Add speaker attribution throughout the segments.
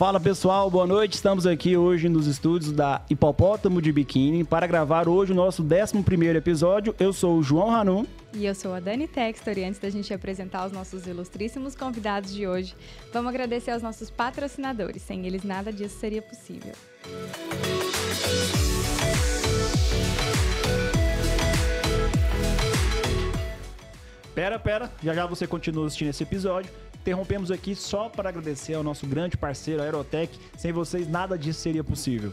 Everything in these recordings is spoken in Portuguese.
Speaker 1: Fala pessoal, boa noite. Estamos aqui hoje nos estúdios da Hipopótamo de Biquíni para gravar hoje o nosso 11 episódio. Eu sou o João Ranum.
Speaker 2: E eu sou a Dani Textor e antes da gente apresentar os nossos ilustríssimos convidados de hoje, vamos agradecer aos nossos patrocinadores. Sem eles nada disso seria possível.
Speaker 1: Pera, pera, já já você continua assistindo esse episódio. Interrompemos aqui só para agradecer ao nosso grande parceiro, Aerotech. Sem vocês, nada disso seria possível.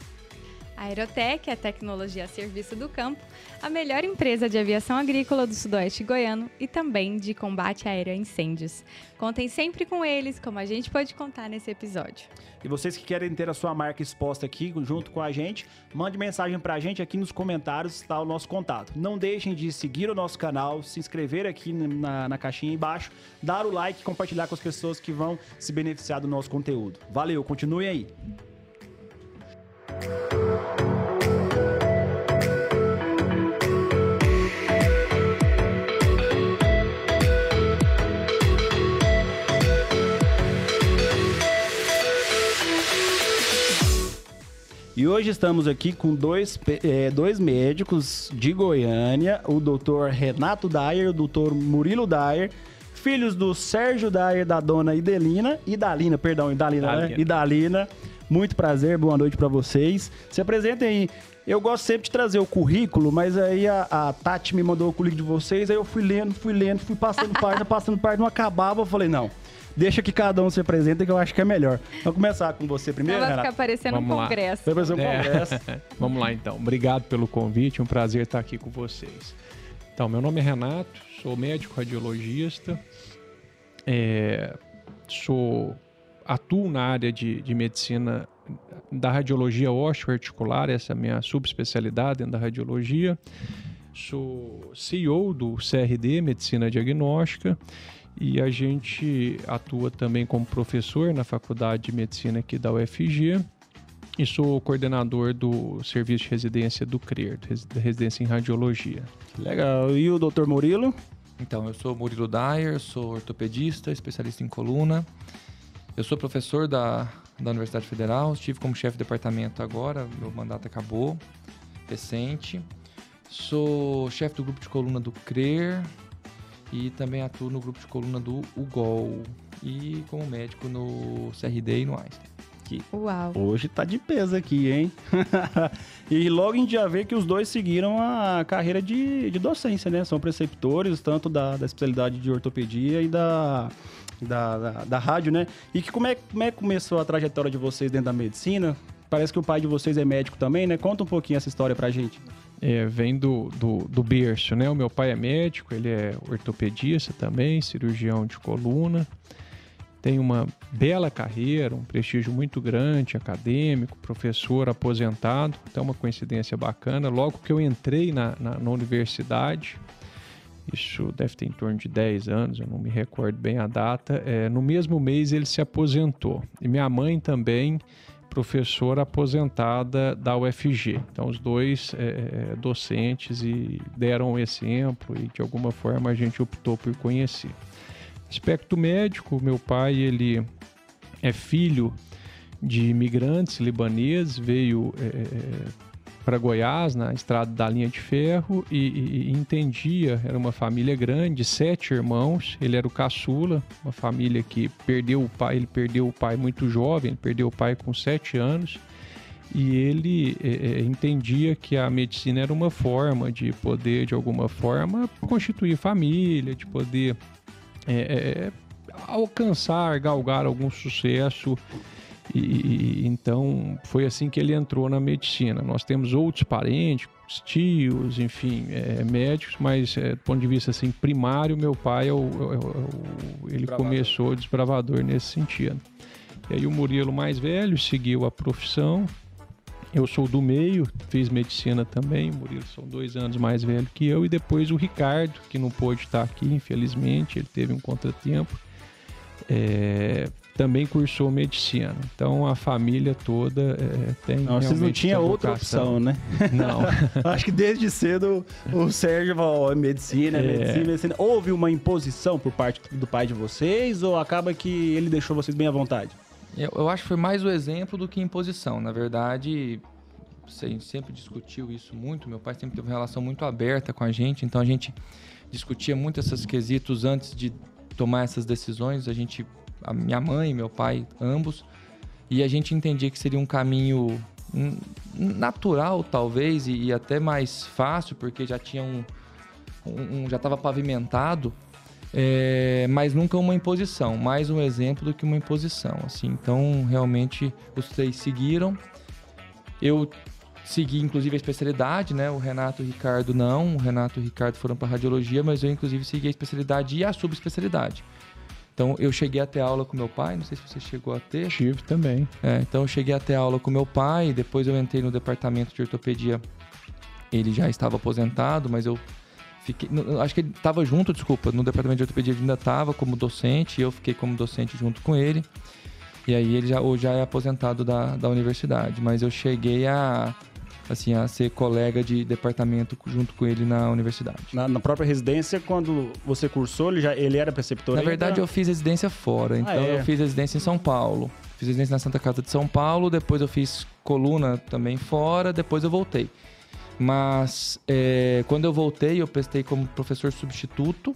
Speaker 2: A Aerotech é a tecnologia a serviço do campo, a melhor empresa de aviação agrícola do sudoeste goiano e também de combate aéreo a incêndios. Contem sempre com eles, como a gente pode contar nesse episódio.
Speaker 1: E vocês que querem ter a sua marca exposta aqui junto com a gente, mande mensagem para a gente aqui nos comentários, está o nosso contato. Não deixem de seguir o nosso canal, se inscrever aqui na, na caixinha embaixo, dar o like e compartilhar com as pessoas que vão se beneficiar do nosso conteúdo. Valeu, continue aí. E hoje estamos aqui com dois, é, dois médicos de Goiânia, o doutor Renato Dyer e o doutor Murilo Dyer, filhos do Sérgio Dyer, da dona Idelina, Idalina, perdão, Idalina, Idalina. né? Idalina. Muito prazer, boa noite para vocês. Se apresentem aí. Eu gosto sempre de trazer o currículo, mas aí a, a, Tati me mandou o currículo de vocês, aí eu fui lendo, fui lendo, fui passando página, passando página, não acabava, eu falei, não, deixa que cada um se apresenta que eu acho que é melhor. Vamos começar com você primeiro,
Speaker 2: Vai ficar parecendo Vamos um congresso.
Speaker 1: Vai parecer um é. congresso.
Speaker 3: Vamos lá, então. Obrigado pelo convite, um prazer estar aqui com vocês. Então, meu nome é Renato, sou médico radiologista, é, sou atuo na área de, de medicina da radiologia osteoarticular, essa é a minha subespecialidade dentro da radiologia. Sou CEO do CRD, Medicina Diagnóstica, e a gente atua também como professor na Faculdade de Medicina aqui da UFG. E sou coordenador do serviço de residência do CRER, da residência em radiologia.
Speaker 1: Legal. E o doutor Murilo?
Speaker 4: Então, eu sou Murilo Dyer, sou ortopedista, especialista em coluna. Eu sou professor da, da Universidade Federal, estive como chefe de departamento agora, meu mandato acabou, recente. Sou chefe do grupo de coluna do CRER e também atuo no grupo de coluna do UGOL e como médico no CRD e no Einstein.
Speaker 1: Que Uau. Hoje tá de peso aqui, hein? e logo em dia ver que os dois seguiram a carreira de, de docência, né? São preceptores, tanto da, da especialidade de ortopedia e da da, da, da rádio, né? E que como é, como é que começou a trajetória de vocês dentro da medicina? Parece que o pai de vocês é médico também, né? Conta um pouquinho essa história pra gente.
Speaker 3: É, vem do, do, do berço, né? O meu pai é médico, ele é ortopedista também, cirurgião de coluna. Tem uma bela carreira, um prestígio muito grande, acadêmico, professor aposentado. Então, uma coincidência bacana. Logo que eu entrei na, na, na universidade, isso deve ter em torno de 10 anos, eu não me recordo bem a data. É, no mesmo mês ele se aposentou. E minha mãe também, professora aposentada da UFG. Então, os dois é, é, docentes e deram exemplo e de alguma forma a gente optou por conhecer. Aspecto médico, meu pai ele é filho de imigrantes libaneses, veio é, é para Goiás, na estrada da linha de ferro, e, e, entendia, era uma família grande, sete irmãos, ele era o caçula, uma família que perdeu o pai, ele perdeu o pai muito jovem, ele perdeu o pai com sete anos, e ele é, é, entendia que a medicina era uma forma de poder, de alguma forma, constituir família, de poder é, é alcançar, galgar algum sucesso e, então foi assim que ele entrou na medicina. Nós temos outros parentes, tios, enfim, é, médicos, mas é, do ponto de vista assim primário, meu pai é o, é é o ele desbravador. começou desbravador nesse sentido. E aí o Murilo mais velho seguiu a profissão. Eu sou do meio, fiz medicina também. O Murilo são dois anos mais velho que eu e depois o Ricardo que não pôde estar aqui, infelizmente, ele teve um contratempo. É, também cursou medicina. Então a família toda é, tem.
Speaker 1: Não, vocês não tinham outra opção, né?
Speaker 3: Não.
Speaker 1: Acho que desde cedo o Sérgio falou: medicina, é. medicina, medicina. Houve uma imposição por parte do pai de vocês ou acaba que ele deixou vocês bem à vontade?
Speaker 4: Eu, eu acho que foi mais o exemplo do que imposição. Na verdade, a gente sempre discutiu isso muito. Meu pai sempre teve uma relação muito aberta com a gente, então a gente discutia muito esses quesitos antes de tomar essas decisões. A gente, a minha mãe, meu pai, ambos, e a gente entendia que seria um caminho natural, talvez, e, até mais fácil, porque já tinha um, um já estava pavimentado. É, mas nunca uma imposição, mais um exemplo do que uma imposição, assim. Então, realmente, os três seguiram. Eu segui, inclusive, a especialidade, né? O Renato e o Ricardo não. O Renato e o Ricardo foram para radiologia, mas eu, inclusive, segui a especialidade e a subespecialidade. Então, eu cheguei a ter aula com meu pai, não sei se você chegou a ter.
Speaker 3: Tive também.
Speaker 4: É, então, eu cheguei a ter aula com meu pai, depois eu entrei no departamento de ortopedia. Ele já estava aposentado, mas eu fiquei. Acho que ele estava junto, desculpa, no departamento de ortopedia ele ainda estava como docente, e eu fiquei como docente junto com ele. E aí ele já, hoje já é aposentado da, da universidade. Mas eu cheguei a, assim, a ser colega de departamento junto com ele na universidade.
Speaker 1: Na, na própria residência, quando você cursou, ele, já, ele era preceptor
Speaker 4: Na
Speaker 1: ainda?
Speaker 4: verdade, eu fiz residência fora.
Speaker 1: Ah,
Speaker 4: Então,
Speaker 1: é?
Speaker 4: eu fiz residência em São Paulo. Fiz residência na Santa Casa de São Paulo, depois eu fiz coluna também fora, depois eu voltei. Mas é, quando eu voltei, eu prestei como professor substituto.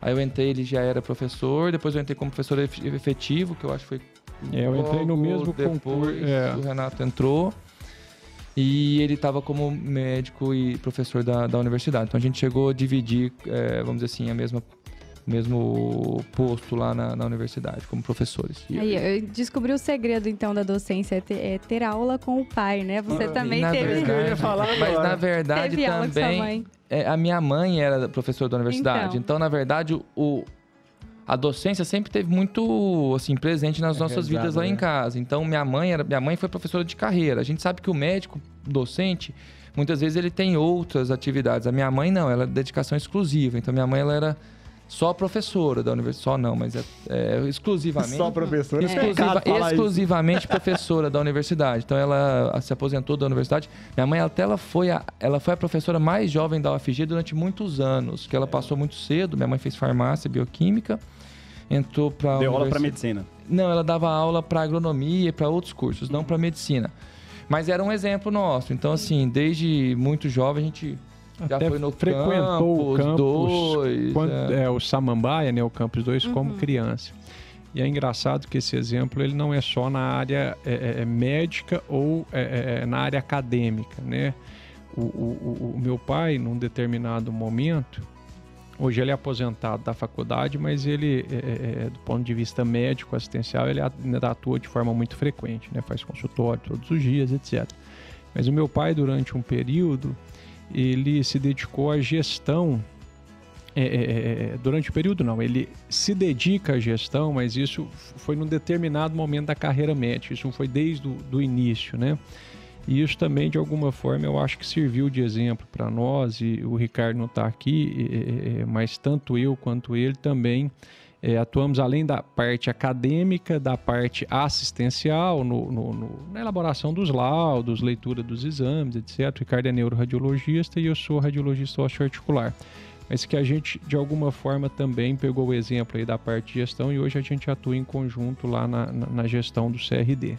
Speaker 4: Aí eu entrei, ele já era professor. Depois eu entrei como professor ef- efetivo, que eu acho que foi
Speaker 3: É, eu entrei no mesmo
Speaker 4: depois
Speaker 3: concurso. É.
Speaker 4: o Renato entrou. E ele estava como médico e professor da, da universidade. Então a gente chegou a dividir, é, vamos dizer assim, a mesma mesmo posto lá na, na universidade, como professores. E-
Speaker 2: Aí, eu descobri o segredo, então, da docência, é ter, é ter aula com o pai, né? Você
Speaker 1: Ah,
Speaker 2: também
Speaker 4: na
Speaker 2: teve,
Speaker 1: verdade- eu ia falar
Speaker 4: mas na verdade
Speaker 2: teve aula com sua
Speaker 4: também
Speaker 2: mãe.
Speaker 4: é, a minha mãe era professora da universidade.
Speaker 2: Então.
Speaker 4: Então, na verdade, o, a docência sempre teve muito assim presente nas
Speaker 1: É
Speaker 4: nossas
Speaker 1: rezado,
Speaker 4: vidas lá em
Speaker 1: né?
Speaker 4: casa. Então, minha mãe era minha mãe foi professora de carreira. A gente sabe que o médico docente muitas vezes ele tem outras atividades. A minha mãe não, ela é dedicação exclusiva. Então, minha mãe ela era só professora da universidade, só não, mas é, é exclusivamente
Speaker 1: Só professor.
Speaker 4: exclusiva- exclusivamente professora da universidade. Então ela se aposentou da universidade. Minha mãe até ela foi a, ela foi a professora mais jovem da UFG durante muitos anos, que ela passou muito cedo. Minha mãe fez farmácia, bioquímica, entrou para
Speaker 1: Deu aula pra medicina.
Speaker 4: Não, ela dava aula para agronomia e para outros cursos, não para medicina. Mas era um exemplo nosso. Então assim, desde muito jovem a gente já
Speaker 3: Até
Speaker 4: foi no
Speaker 3: frequentou o
Speaker 4: campus
Speaker 3: campus,
Speaker 4: dois,
Speaker 3: quando-
Speaker 4: é.
Speaker 3: é, o Samambaia, né, o Campus 2,
Speaker 2: Uhum.
Speaker 3: como criança. E é engraçado que esse exemplo ele não é só na área é, é, é, médica ou é, é, na área acadêmica, né? O, o- o- o meu pai, num determinado momento, hoje ele é aposentado da faculdade, mas ele, é, é, é, do ponto de vista médico, assistencial, ele ainda atua de forma muito frequente, né? Faz consultório todos os dias, etc. Mas o meu pai, durante um período, ele se dedicou à gestão. é, é, é, durante o período, não, ele se dedica à gestão, mas isso foi num determinado momento da carreira médica, isso foi desde o início, né? E isso também, de alguma forma, eu acho que serviu de exemplo para nós, e o Ricardo não está aqui, mas tanto eu quanto ele também é, atuamos além da parte acadêmica, da parte assistencial, no, no- no- na elaboração dos laudos, leitura dos exames, etc. O Ricardo é neuroradiologista e eu sou radiologista osteoarticular. Mas que a gente, de alguma forma, também pegou o exemplo aí da parte de gestão e hoje a gente atua em conjunto lá na, na- na gestão do CRD.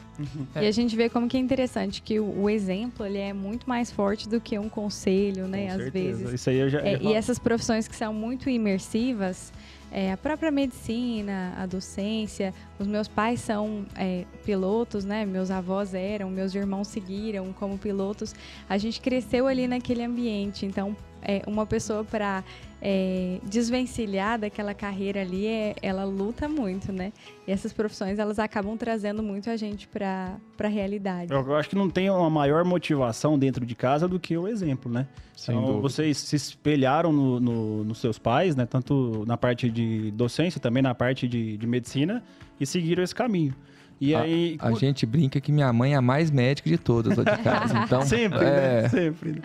Speaker 4: É.
Speaker 2: E a gente vê como que é interessante que o, o exemplo ele é muito mais forte do que um conselho, né?
Speaker 1: Com
Speaker 2: Às
Speaker 1: certeza.
Speaker 2: vezes.
Speaker 1: Isso aí eu já.
Speaker 2: É, e essas profissões que são muito imersivas, é, a própria medicina, a docência, os meus pais são é, pilotos, né? Meus avós eram, meus irmãos seguiram como pilotos. A gente cresceu ali naquele ambiente, então é, uma pessoa para desvencilhar daquela carreira ali, é, ela luta muito, né? E essas profissões elas acabam trazendo muito a gente para a realidade.
Speaker 1: Eu eu acho que não tem uma maior motivação dentro de casa do que o exemplo, né?
Speaker 3: Sem
Speaker 1: então,
Speaker 3: dúvida.
Speaker 1: vocês se espelharam no- no- nos seus pais, né? Tanto na parte de docência, também na parte de, de medicina, e seguiram esse caminho. E
Speaker 4: A-
Speaker 1: aí.
Speaker 4: A, gente brinca que minha mãe é a mais médica de todas lá de casa. Então,
Speaker 1: Sempre,
Speaker 4: é,
Speaker 1: né? Sempre.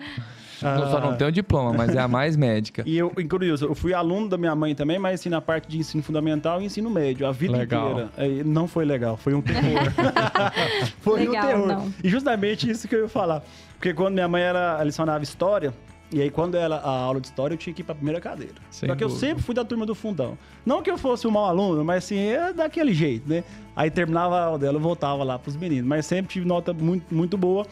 Speaker 1: Né?
Speaker 4: não- só não
Speaker 1: Ah,
Speaker 4: tem o diploma, mas é a mais médica.
Speaker 1: E eu, curioso, eu fui aluno da minha mãe também, mas assim, na parte de ensino fundamental e ensino médio, a vida
Speaker 3: Legal.
Speaker 1: inteira. Aí, não foi legal, foi um terror. foi
Speaker 2: Legal,
Speaker 1: um terror.
Speaker 2: não.
Speaker 1: E justamente isso que eu ia falar. Porque quando minha mãe era, lecionava história, E aí, quando era a aula de história, eu tinha que ir pra primeira cadeira.
Speaker 3: Sem
Speaker 1: Só que eu
Speaker 3: dúvida.
Speaker 1: sempre fui da turma do fundão. Não que eu fosse um mau aluno, mas assim, é daquele jeito, né? Aí terminava a aula dela, eu voltava lá pros meninos. Mas sempre tive nota muito, muito boa.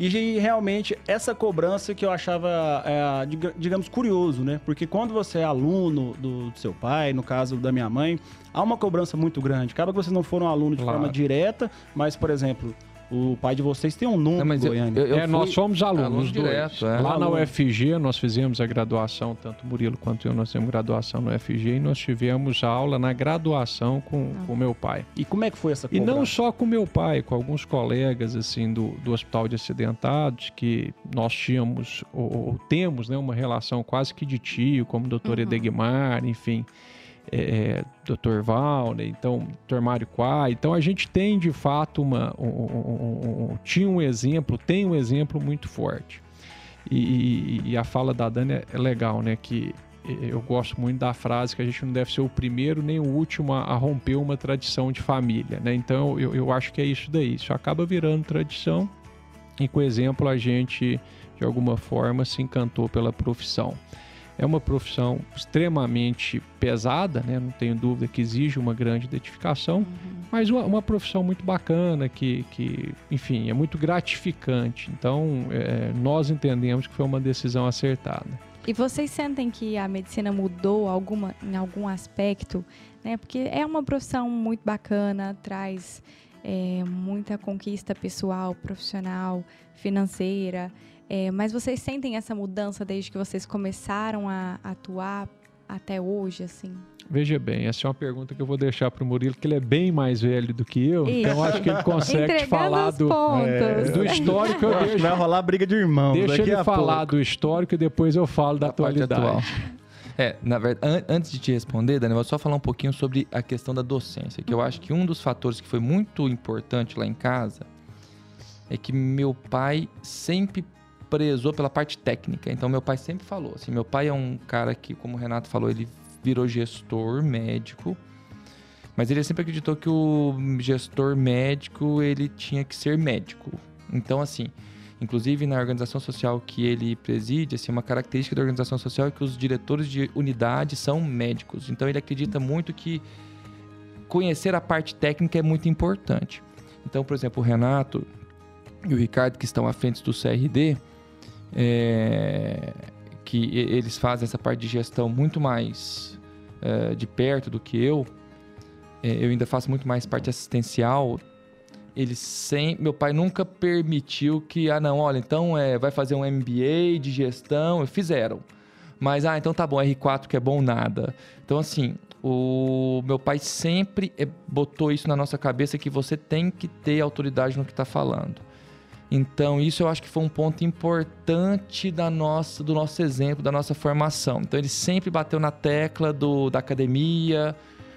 Speaker 1: E realmente, essa cobrança que eu achava, é, diga- digamos, curioso, né? Porque quando você é aluno do, do seu pai, no caso da minha mãe, há uma cobrança muito grande. Acaba que vocês não foram aluno de
Speaker 3: Claro.
Speaker 1: forma direta, mas, por exemplo, o pai de vocês tem um
Speaker 4: Não, eu-
Speaker 1: Goiânia.
Speaker 4: eu- eu
Speaker 3: é, nós
Speaker 4: fui
Speaker 3: somos alunos
Speaker 4: aluno
Speaker 3: dois.
Speaker 4: direto, é.
Speaker 3: Lá na. UFG nós fizemos a graduação, tanto o Murilo quanto eu, nós temos graduação no UFG e nós tivemos aula na graduação com o meu pai.
Speaker 1: E como é que foi essa
Speaker 3: E
Speaker 1: cobrança?
Speaker 3: não só com meu pai, com alguns colegas assim do, do Hospital de Acidentados, que nós tínhamos ou, ou temos né, uma relação quase que de tio, como o doutor
Speaker 2: Uhum.
Speaker 3: Edegmar, enfim, é, doutor Valner, então, doutor Mário. Então a gente tem de fato uma. um- um- um- tinha um exemplo, tem um exemplo muito forte. E, e- e a fala da Dani é- é legal, né? Que eu gosto muito da frase que a gente não deve ser o primeiro nem o último a, a romper uma tradição de família, né? Então eu, eu acho que é isso daí. Isso acaba virando tradição e com exemplo a gente de alguma forma se encantou pela profissão. É uma profissão extremamente pesada, né? Não tenho dúvida que exige uma grande dedicação, mas uma, uma profissão muito bacana que, que, enfim, é muito gratificante. Então é, nós entendemos que foi uma decisão acertada.
Speaker 2: E vocês sentem que a medicina mudou alguma, em algum aspecto? Né? Porque é uma profissão muito bacana, traz é, muita conquista pessoal, profissional, financeira. É, mas vocês sentem essa mudança desde que vocês começaram a atuar até hoje, assim?
Speaker 3: Veja bem, essa é uma pergunta que eu vou deixar para o Murilo, que ele é bem mais velho do que eu,
Speaker 2: Isso.
Speaker 3: então acho que ele consegue te falar do, é, do histórico. Eu
Speaker 1: Eu acho que
Speaker 3: deixo,
Speaker 1: vai rolar briga de irmãos
Speaker 3: deixa
Speaker 1: daqui
Speaker 3: ele
Speaker 1: a
Speaker 3: falar
Speaker 1: pouco.
Speaker 3: do histórico e depois eu falo da atualidade.
Speaker 4: atual. É, na verdade, an- antes de te responder, Dani, eu vou só falar um pouquinho sobre a questão da docência, que eu acho que um dos fatores que foi muito importante lá em casa é que meu pai sempre prezou pela parte técnica. Então, meu pai sempre falou assim: meu pai é um cara que, como o Renato falou, ele virou gestor médico, mas ele sempre acreditou que o gestor médico ele tinha que ser médico. Então, assim, inclusive na organização social que ele preside, assim, uma característica da organização social é que os diretores de unidade são médicos. Então, ele acredita muito que conhecer a parte técnica é muito importante. Então, por exemplo, o Renato e o Ricardo, que estão à frente do CRD, é, que eles fazem essa parte de gestão muito mais é, de perto do que eu, é, eu ainda faço muito mais parte assistencial. Eles sem, meu pai nunca permitiu que, ah, não, olha, então é, vai fazer um MBA de gestão, fizeram. Mas, ah, então tá bom, R4 que é bom nada. Então, assim, o meu pai sempre eh, botou isso na nossa cabeça que você tem que ter autoridade no que está falando. Então, isso eu acho que foi um ponto importante da nossa, do nosso exemplo, da nossa formação. Então, ele sempre bateu na tecla do, da academia,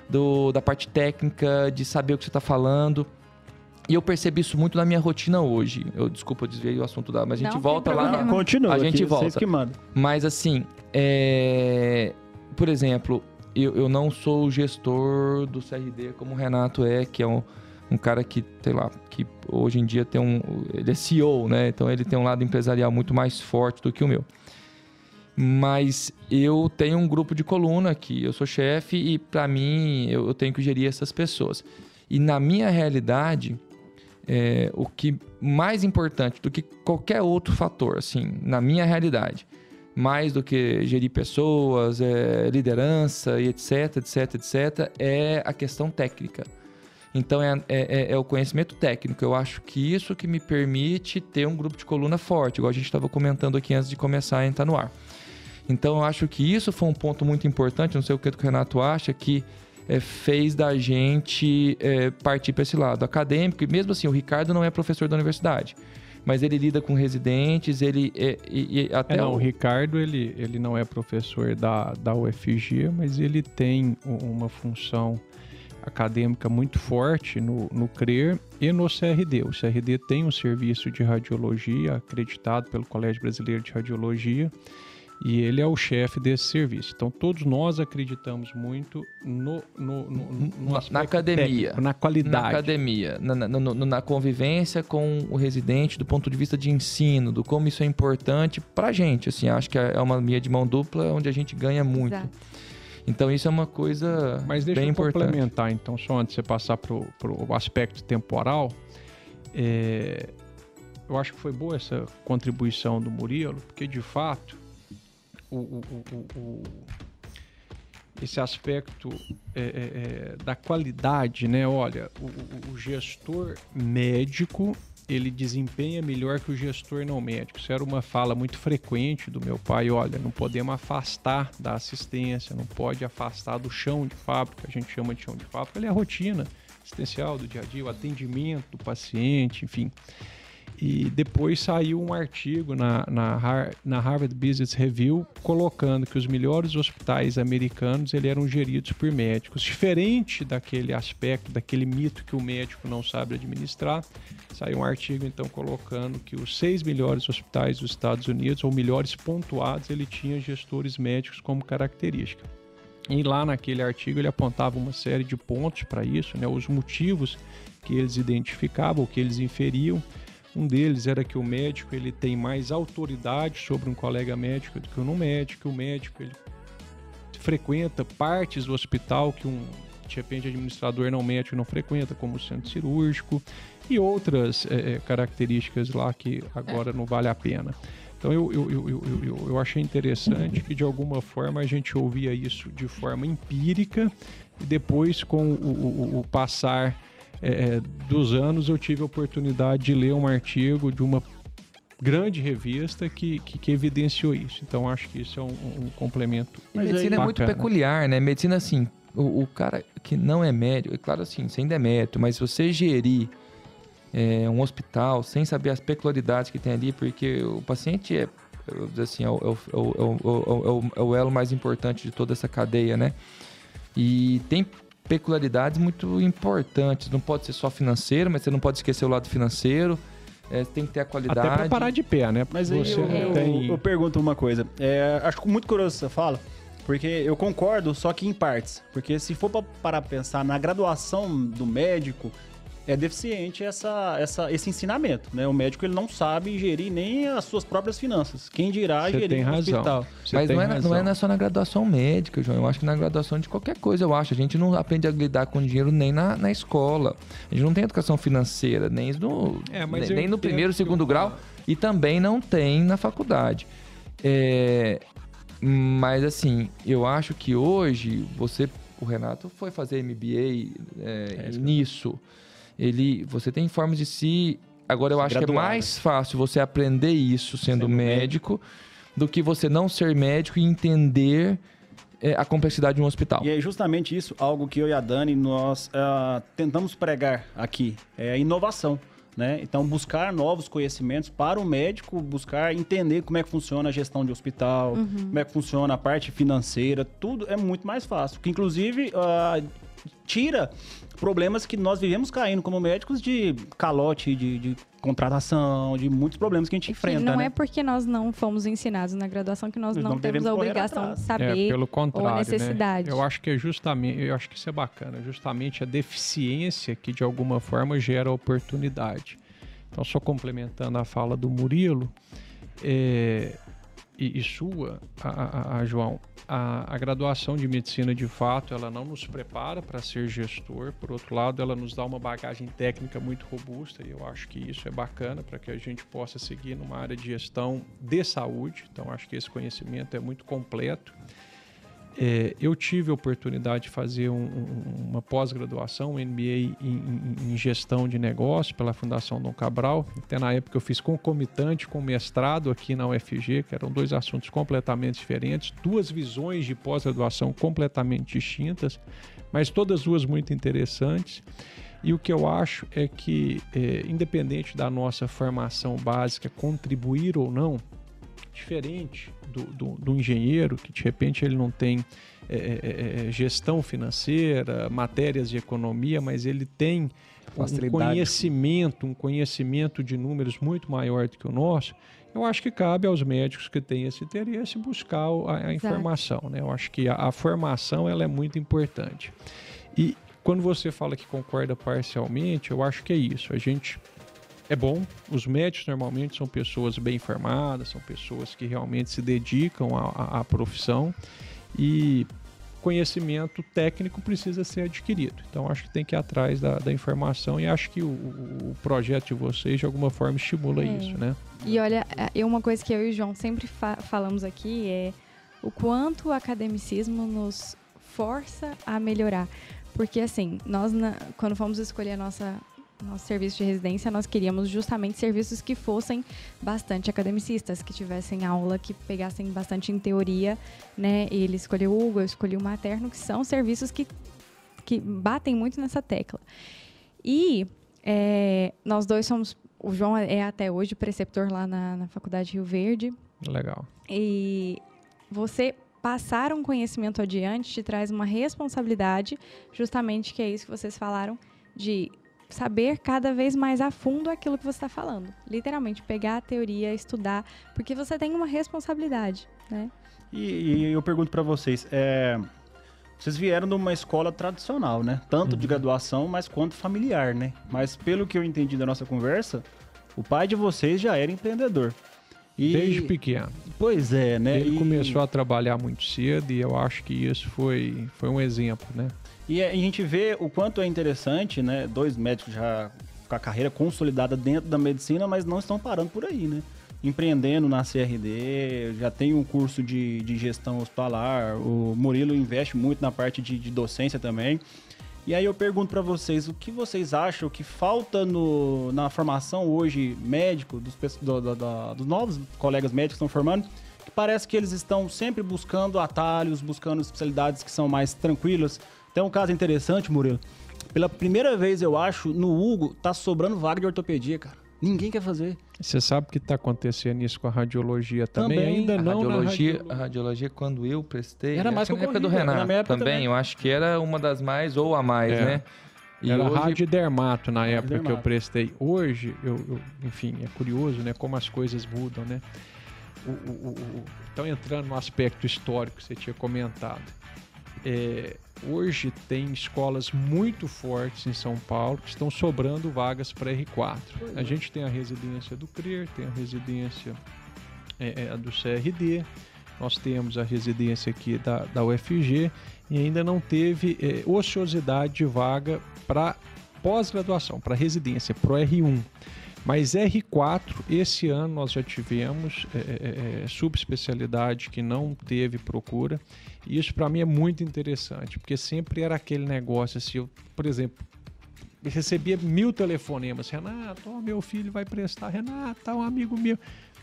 Speaker 4: do, da parte técnica, de saber o que você está falando. E eu percebi isso muito na minha rotina hoje. Eu desculpa, eu desviei o assunto da, mas a gente
Speaker 2: Não
Speaker 4: volta lá.
Speaker 1: Continua,
Speaker 4: A gente
Speaker 1: aqui,
Speaker 4: volta.
Speaker 1: Vocês que mandam.
Speaker 4: Mas assim, é... por exemplo, eu, eu não sou o gestor do CRD como o Renato é, que é um, um cara que, sei lá, que hoje em dia tem um. Ele é CEO, né? Então ele tem um lado empresarial muito mais forte do que o meu. Mas eu tenho um grupo de coluna aqui, eu sou chefe e para mim eu, tenho que gerir essas pessoas. E na minha realidade, é, o que mais importante do que qualquer outro fator, assim, na minha realidade, mais do que gerir pessoas, é, liderança e etc, etc, etc, é a questão técnica. Então é, é, é o conhecimento técnico. Eu acho que isso que me permite ter um grupo de coluna forte, igual a gente estava comentando aqui antes de começar a entrar no ar. Então eu acho que isso foi um ponto muito importante, não sei o que o Renato acha, que é, fez da gente é, partir para esse lado acadêmico. E mesmo assim, o Ricardo não é professor da universidade, mas ele lida com residentes, ele é, e, e até
Speaker 3: É, não,
Speaker 4: o-
Speaker 3: o Ricardo, ele, ele não é professor da, da UFG, mas ele tem uma função acadêmica muito forte no, no CRER e no CRD. O CRD tem um serviço de radiologia acreditado pelo Colégio Brasileiro de Radiologia E ele é o chefe desse serviço. Então, todos nós acreditamos muito no, no, no, no
Speaker 4: na, na academia.
Speaker 3: Técnico, na qualidade.
Speaker 4: Na academia, na, na, na, convivência com o residente, do ponto de vista de ensino, do como isso é importante para gente. Assim, acho que é uma via de mão dupla onde a gente ganha muito. Exato. Então isso é uma coisa
Speaker 3: Mas deixa
Speaker 4: bem
Speaker 3: eu
Speaker 4: importante.
Speaker 3: complementar, então, só antes de você passar para o aspecto temporal. É, eu acho que foi boa essa contribuição do Murilo, porque de fato o, o, o, esse aspecto é, é, é, da qualidade, né? Olha, o, gestor médico ele desempenha melhor que o gestor não médico. Isso era uma fala muito frequente do meu pai. Olha, não podemos afastar da assistência, não pode afastar do chão de fábrica, a gente chama de chão de fábrica, ele é a rotina assistencial do dia a dia, o atendimento do paciente, enfim. E depois saiu um artigo na, na, na, Harvard Business Review colocando que os melhores hospitais americanos ele eram geridos por médicos. Diferente daquele aspecto, daquele mito que o médico não sabe administrar, saiu um artigo então colocando que os seis melhores hospitais dos Estados Unidos, ou melhores pontuados, ele tinha gestores médicos como característica. E lá naquele artigo ele apontava uma série de pontos para isso, né, os motivos que eles identificavam, que eles inferiam um deles era que o médico ele tem mais autoridade sobre um colega médico do que um não médico. O médico ele frequenta partes do hospital que um de repente administrador não médico não frequenta, como o centro cirúrgico e outras é, características lá que agora não vale a pena. Então eu, eu, eu, eu, eu achei interessante que de alguma forma a gente ouvia isso de forma empírica e depois com o, o, o passar é, é, dos anos eu tive a oportunidade de ler um artigo de uma grande revista que, que, que evidenciou isso. Então acho que isso é um, um complemento.
Speaker 4: E medicina é muito peculiar, né? Medicina, assim, o, o, cara que não é médico, é claro assim, sem demérito, mas você gerir é, um hospital sem saber as peculiaridades que tem ali, porque o paciente é, assim, é o, é, o, é o elo mais importante de toda essa cadeia, né? E tem peculiaridades muito importantes. Não pode ser só financeiro, mas você não pode esquecer o lado financeiro. É, tem que ter a qualidade.
Speaker 3: Até para parar de pé, né?
Speaker 1: Mas aí eu, eu, tem... eu, pergunto uma coisa. É, acho muito curioso você fala, porque eu concordo, só que em partes. Porque se for para parar pensar na graduação do médico, é deficiente essa, essa, esse ensinamento, né? O médico ele não sabe gerir nem as suas próprias finanças. Quem dirá
Speaker 3: Você
Speaker 1: gerir
Speaker 3: um
Speaker 1: hospital.
Speaker 4: Você Mas não é, não é só na graduação médica, João. Eu acho que na graduação de qualquer coisa, eu acho. A gente não aprende a lidar com dinheiro nem na, na escola. A gente não tem educação financeira, nem no, é, nem, nem no primeiro, segundo grau, e também não tem na faculdade. É, mas assim, eu acho que hoje você, o Renato foi fazer MBA é, é nisso ele, você tem formas de se. Agora, eu acho que é mais fácil você aprender isso sendo, sendo médico, médico do que você não ser médico e entender é, a complexidade de um hospital.
Speaker 1: E é justamente isso, algo que eu e a Dani, nós uh, tentamos pregar aqui, é a inovação. Né? Então, buscar novos conhecimentos para o médico, buscar entender como é que funciona a gestão de hospital, uhum. como é que funciona a parte financeira, tudo é muito mais fácil. Que, inclusive, uh, tira problemas que nós vivemos caindo como médicos de calote, de, de contratação, de muitos problemas que a gente é enfrenta.
Speaker 2: Não
Speaker 1: né?
Speaker 2: é porque nós não fomos ensinados na graduação que nós, nós não, não temos a obrigação de saber
Speaker 3: é, pelo contrário, ou
Speaker 2: a necessidade.
Speaker 3: Né? Eu acho que é justamente, eu acho que isso é bacana, justamente a deficiência que de alguma forma gera oportunidade. Então, só complementando a fala do Murilo, é, e, e sua, a, a, a João, a, a, graduação de medicina de fato ela não nos prepara para ser gestor, por outro lado, ela nos dá uma bagagem técnica muito robusta e eu acho que isso é bacana para que a gente possa seguir numa área de gestão de saúde. Então, acho que esse conhecimento é muito completo. É, eu tive a oportunidade de fazer um, um, uma pós-graduação, um MBA em, em, em, gestão de negócio pela Fundação Dom Cabral. Até na época eu fiz concomitante com mestrado aqui na UFG, que eram dois assuntos completamente diferentes, duas visões de pós-graduação completamente distintas, mas todas duas muito interessantes. E o que eu acho é que, é, independente da nossa formação básica contribuir ou não, diferente do, do, do engenheiro, que de repente ele não tem é, é, é gestão financeira, matérias de economia, mas ele tem um conhecimento, um conhecimento de números muito maior do que o nosso. Eu acho que cabe aos médicos que têm esse interesse buscar a, a informação, né? Eu acho que a, a, formação ela é muito importante. E quando você fala que concorda parcialmente, eu acho que é isso. A gente é bom. Os médicos normalmente são pessoas bem informadas, são pessoas que realmente se dedicam à, à profissão e conhecimento técnico precisa ser adquirido. Então, acho que tem que ir atrás da, da informação e acho que o, o, projeto de vocês, de alguma forma, estimula é. isso, né?
Speaker 2: E olha, é, uma coisa que eu e o João sempre fa falamos aqui é o quanto o academicismo nos força a melhorar. Porque, assim, nós, na, quando fomos escolher a nossa nosso serviço de residência, nós queríamos justamente serviços que fossem bastante academicistas, que tivessem aula, que pegassem bastante em teoria, né? Ele escolheu o Hugo, eu escolhi o Materno, que são serviços que, que batem muito nessa tecla. E é, nós dois somos. O João é até hoje preceptor lá na, na Faculdade Rio Verde.
Speaker 3: Legal.
Speaker 2: E você passar um conhecimento adiante te traz uma responsabilidade, justamente que é isso que vocês falaram, de saber cada vez mais a fundo aquilo que você está falando. Literalmente, pegar a teoria, estudar, porque você tem uma responsabilidade, né?
Speaker 1: E, e eu pergunto para vocês, é, vocês vieram de uma escola tradicional, né? Tanto uhum. de graduação, mas quanto familiar, né? Mas pelo que eu entendi da nossa conversa, o pai de vocês já era empreendedor.
Speaker 3: E... Desde pequeno.
Speaker 1: Pois é, né?
Speaker 3: Ele e... começou a trabalhar muito cedo e eu acho que isso foi, foi um exemplo, né?
Speaker 1: E a gente vê o quanto é interessante, né? Dois médicos já com a carreira consolidada dentro da medicina, mas não estão parando por aí, né? Empreendendo na CRD, já tem um curso de, de gestão hospitalar, o Murilo investe muito na parte de, de docência também. E aí eu pergunto para vocês, o que vocês acham que falta no, na formação hoje médico, dos, do, do, do, dos novos colegas médicos que estão formando, que parece que eles estão sempre buscando atalhos, buscando especialidades que são mais tranquilas, tem um caso interessante, Murilo. Pela primeira vez, eu acho, no Hugo, tá sobrando vaga de ortopedia, cara. Ninguém quer fazer.
Speaker 3: Você sabe que está acontecendo isso com a radiologia também? também.
Speaker 4: Ainda a não radiologia, radiologia. A radiologia, quando eu prestei, era mais que na época do Renato também, também, Eu acho que era uma das mais ou a mais, é. né?
Speaker 3: E era hoje... radiodermato na época que eu prestei. Hoje, eu, eu, enfim, é curioso, né? Como as coisas mudam, né? Estão entrando no aspecto histórico que você tinha comentado. É, hoje tem escolas muito fortes em São Paulo que estão sobrando vagas para R4. A gente tem a residência do CRER, tem a residência é, é, do CRD, nós temos a residência aqui da, da UFG e ainda não teve é, ociosidade de vaga para pós-graduação, para residência, para o R1. Mas R4, esse ano nós já tivemos é, é, é, subespecialidade que não teve procura. E isso para mim é muito interessante, porque sempre era aquele negócio assim, eu, por exemplo, recebia mil telefonemas, Renato, oh, meu filho vai prestar, Renato, tá um amigo meu.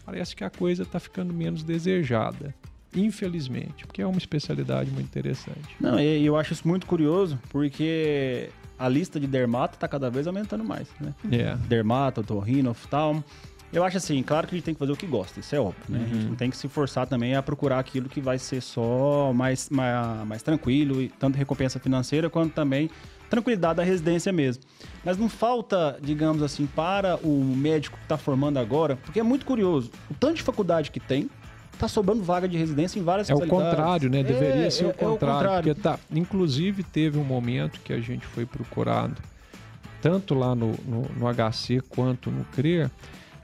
Speaker 3: Parece que a coisa está ficando menos desejada. Infelizmente, porque é uma especialidade muito interessante.
Speaker 1: Não, e eu acho isso muito curioso, porque a lista de dermato está cada vez aumentando mais, né?
Speaker 3: Yeah.
Speaker 1: É. Dermato, torrino, oftalmo. Eu acho assim, claro que a gente tem que fazer o que gosta, isso é óbvio, né? Uhum. A gente uhum. não tem que se forçar também a procurar aquilo que vai ser só mais, mais, mais tranquilo, e tanto recompensa financeira quanto também tranquilidade da residência mesmo. Mas não falta, digamos assim, para o médico que está formando agora, porque é muito curioso, o tanto de faculdade que tem, tá sobrando vaga de residência em várias
Speaker 3: É o contrário, né? Deveria é, ser o, contrário, é o contrário. Porque tá, inclusive teve um momento que a gente foi procurado, tanto lá no, no, no HC quanto no CRER,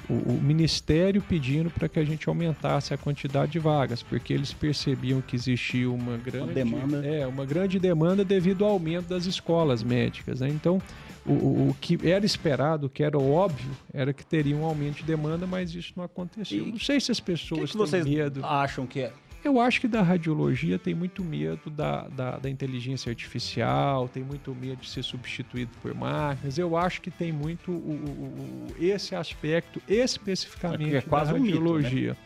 Speaker 3: o, o Ministério pedindo para que a gente aumentasse a quantidade de vagas, porque eles percebiam que existia uma grande uma
Speaker 1: demanda,
Speaker 3: é, uma grande demanda devido ao aumento das escolas médicas. Né? Então, o, o, que era esperado, o que era óbvio, era que teria um aumento de demanda, mas isso não aconteceu. E não sei se as pessoas que que têm medo.
Speaker 1: acham que é?
Speaker 3: Eu acho que da radiologia tem muito medo da, da, da, inteligência artificial, tem muito medo de ser substituído por máquinas. Eu acho que tem muito o, o, o esse aspecto especificamente é quase da radiologia. Um né?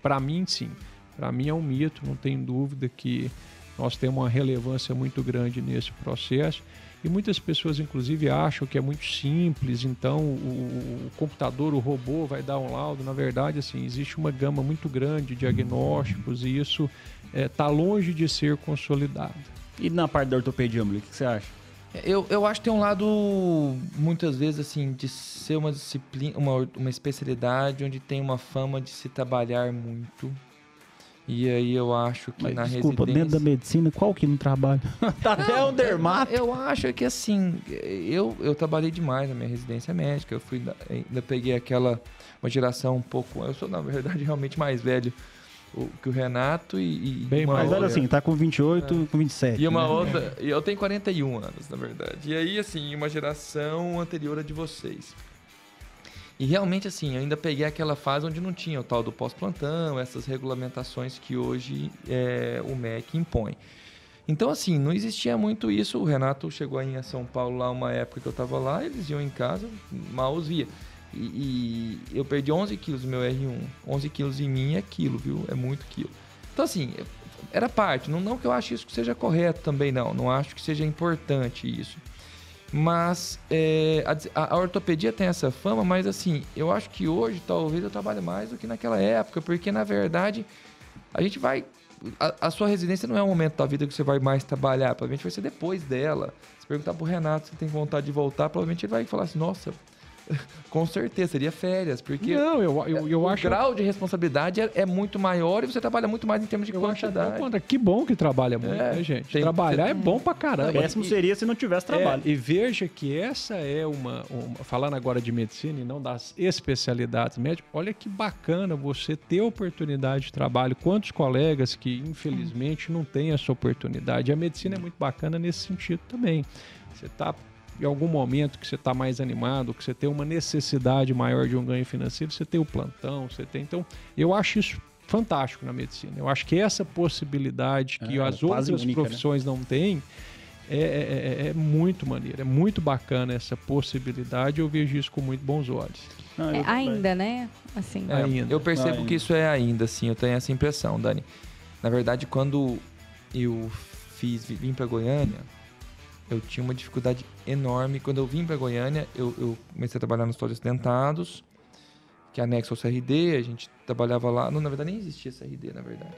Speaker 3: Para mim, sim. Para mim é um mito, não tenho dúvida que nós temos uma relevância muito grande nesse processo. E muitas pessoas, inclusive, acham que é muito simples, então o, o, computador, o robô vai dar um laudo. Na verdade, assim, existe uma gama muito grande de diagnósticos e isso está é, tá longe de ser consolidado.
Speaker 1: E na parte da ortopedia, o que você acha?
Speaker 4: Eu, eu acho que tem um lado, muitas vezes, assim, de ser uma disciplina, uma, uma especialidade onde tem uma fama de se trabalhar muito. E aí eu acho que
Speaker 1: Mas,
Speaker 4: na
Speaker 1: desculpa,
Speaker 4: residência...
Speaker 1: dentro da medicina, qual que não trabalha? tá até um dermato.
Speaker 4: Eu acho que assim, eu, eu trabalhei demais na minha residência médica. Eu fui ainda peguei aquela uma geração um pouco. Eu sou, na verdade, realmente mais velho o, que o Renato e. e
Speaker 3: Bem
Speaker 1: Mas
Speaker 3: mais
Speaker 1: olha assim, tá com 28,
Speaker 4: É.
Speaker 1: com 27.
Speaker 4: E uma
Speaker 1: né?
Speaker 4: outra. E eu tenho 41 anos, na verdade. E aí, assim, uma geração anterior a de vocês. E realmente, assim, eu ainda peguei aquela fase onde não tinha o tal do pós-plantão, essas regulamentações que hoje é, o MEC impõe. Então, assim, não existia muito isso. O Renato chegou aí São Paulo lá uma época que eu tava lá, eles iam em casa, mal os via. E, e eu perdi 11 quilos no meu R1. 11 quilos em mim é quilo, viu? É muito quilo. Então, assim, era parte. Não, não que eu ache isso que seja correto também, não. Não acho que seja importante isso. Mas é, a, a ortopedia tem essa fama, mas assim, eu acho que hoje talvez eu trabalhe mais do que naquela época, porque na verdade a gente vai. A, a sua residência não é o momento da vida que você vai mais trabalhar, provavelmente vai ser depois dela. Se perguntar pro Renato se tem vontade de voltar, provavelmente ele vai falar assim, nossa, com certeza, seria férias, porque
Speaker 3: Não, eu, eu, eu
Speaker 4: o
Speaker 3: acho.
Speaker 4: grau de responsabilidade é, é muito maior e você trabalha muito mais em termos de
Speaker 3: Eu acho
Speaker 4: quantidade.
Speaker 3: contra. Que bom que trabalha muito,
Speaker 4: É,
Speaker 3: né, gente?
Speaker 4: tem-
Speaker 3: Trabalhar é bom pra caramba.
Speaker 1: Péssimo
Speaker 3: E-
Speaker 1: seria se não tivesse trabalho.
Speaker 3: É, e veja que essa é uma, uma- Falando agora de medicina e não das especialidades médicas, olha que bacana você ter oportunidade de trabalho. Quantos colegas que, infelizmente, não têm essa oportunidade? A medicina é muito bacana nesse sentido também. Você está. Em algum momento que você está mais animado, que você tem uma necessidade maior de um ganho financeiro, você tem o plantão, você tem. Então, eu acho isso fantástico na medicina. Eu acho que essa possibilidade que
Speaker 1: É,
Speaker 3: as outras
Speaker 1: única, né?
Speaker 3: profissões não têm é, é- é- é muito maneiro, é muito bacana essa possibilidade. Eu vejo isso com muito bons olhos.
Speaker 1: Não,
Speaker 2: É, ainda, né? Assim.
Speaker 4: É,
Speaker 3: Ainda.
Speaker 4: Eu percebo
Speaker 1: Ainda.
Speaker 4: que isso é ainda, sim, eu tenho essa impressão, Dani. Na verdade, quando eu fiz, vim para Goiânia, eu tinha uma dificuldade enorme. Quando eu vim para Goiânia, eu, eu comecei a trabalhar nos Todos Dentados, que é anexo ao CRD, a gente trabalhava lá. Não, na verdade, nem existia CRD, na verdade.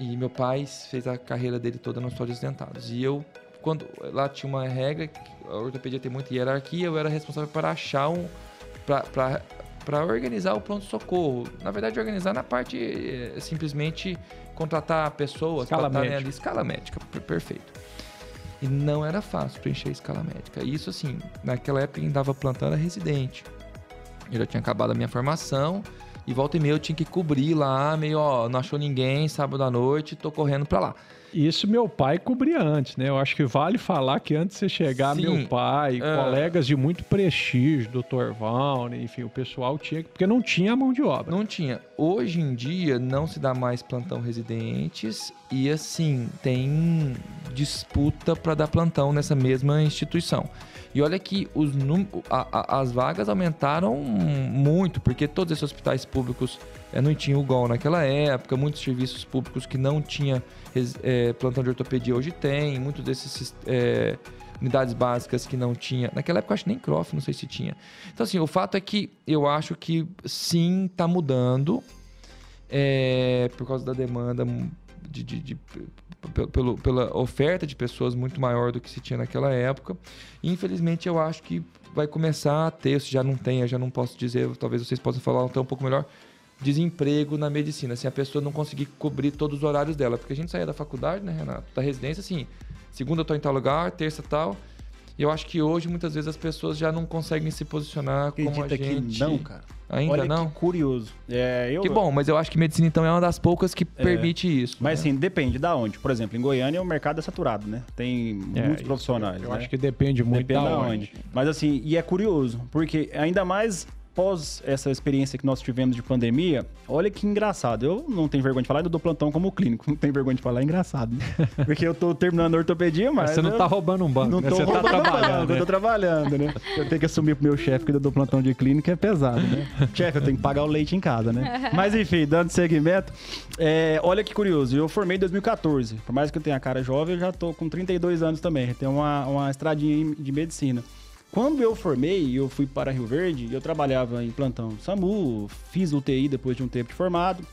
Speaker 4: E meu pai fez a carreira dele toda nos Todos Dentados. E eu, quando lá tinha uma regra, a ortopedia tem muita hierarquia, eu era responsável para achar um. para organizar o pronto-socorro. Na verdade, organizar na parte eh, simplesmente contratar pessoas
Speaker 3: Escala médica.
Speaker 4: ali. Escala médica, per- perfeito. E não era fácil preencher a escala médica. Isso assim, naquela época quem dava plantão era residente. Eu já tinha acabado a minha formação e volta e meia eu tinha que cobrir lá, meio, ó, não achou ninguém, sábado à noite, tô correndo pra lá.
Speaker 3: Isso meu pai cobria antes, né? Eu acho que vale falar que antes de você chegar,
Speaker 4: Sim,
Speaker 3: meu pai,
Speaker 4: é.
Speaker 3: colegas de muito prestígio, Dr. Valne, enfim, o pessoal tinha, porque não tinha mão de obra.
Speaker 4: Não tinha. Hoje em dia não se dá mais plantão residentes e assim, tem disputa para dar plantão nessa mesma instituição. E olha que os num- a- a- as vagas aumentaram muito, porque todos esses hospitais públicos eh, não tinham o GOL naquela época, muitos serviços públicos que não tinha eh, plantão de ortopedia hoje tem, muitos desses eh, unidades básicas que não tinha. Naquela época eu acho nem CROF, não sei se tinha. Então assim, o fato é que eu acho que sim, está mudando é, por causa da demanda de, de- de- pelo- pela oferta de pessoas muito maior do que se tinha naquela época. Infelizmente, eu acho que vai começar a ter, se já não tem, eu já não posso dizer, talvez vocês possam falar até um pouco melhor, desemprego na medicina, se a pessoa não conseguir cobrir todos os horários dela. Porque a gente saía da faculdade, né, Renato? Da residência, assim, segunda eu tô em tal lugar, terça tal. E eu acho que hoje, muitas vezes, as pessoas já não conseguem se posicionar como a
Speaker 1: Acredita
Speaker 4: gente...
Speaker 1: que não, cara.
Speaker 4: Ainda
Speaker 1: Olha
Speaker 4: não?
Speaker 1: que curioso. É, eu,
Speaker 4: Que bom, mas eu acho que medicina então é uma das poucas que permite isso.
Speaker 1: Mas
Speaker 4: né?
Speaker 1: assim, depende da onde. Por exemplo, em Goiânia o mercado é saturado, né? Tem
Speaker 3: É,
Speaker 1: muitos profissionais.
Speaker 3: Eu
Speaker 1: né?
Speaker 3: acho que depende muito
Speaker 1: Depende
Speaker 3: da
Speaker 1: da
Speaker 3: onde.
Speaker 1: onde. Mas assim, e é curioso, porque ainda mais pós essa experiência que nós tivemos de pandemia, olha que engraçado. Eu não tenho vergonha de falar, eu dou plantão como clínico. Não tenho vergonha de falar, é engraçado. Né? Porque eu tô terminando a ortopedia, mas.
Speaker 3: Mas você não
Speaker 1: eu
Speaker 3: tá roubando um banco,
Speaker 1: Não
Speaker 3: né?
Speaker 1: tô
Speaker 3: Você tá
Speaker 1: banco,
Speaker 3: trabalhando.
Speaker 1: eu
Speaker 3: né?
Speaker 1: tô trabalhando, né? Eu tenho que assumir pro meu chefe que eu dou plantão de clínica, é pesado, né? chefe, eu tenho que pagar o leite em casa, né? Mas enfim, dando seguimento, é, olha que curioso, eu formei em 2014. Por mais que eu tenha cara jovem, eu já tô com 32 anos também. Tenho uma, uma estradinha de medicina. Quando eu formei, eu fui para Rio Verde, eu trabalhava em plantão SAMU, fiz UTI depois de um tempo de formado,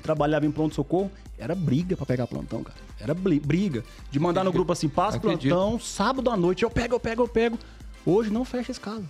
Speaker 1: trabalhava em pronto-socorro era briga pra pegar plantão, cara. Era briga. De mandar no grupo assim, passa
Speaker 4: Acredito.
Speaker 1: plantão, sábado à noite, eu pego, eu pego, eu pego. Hoje não fecha esse caso.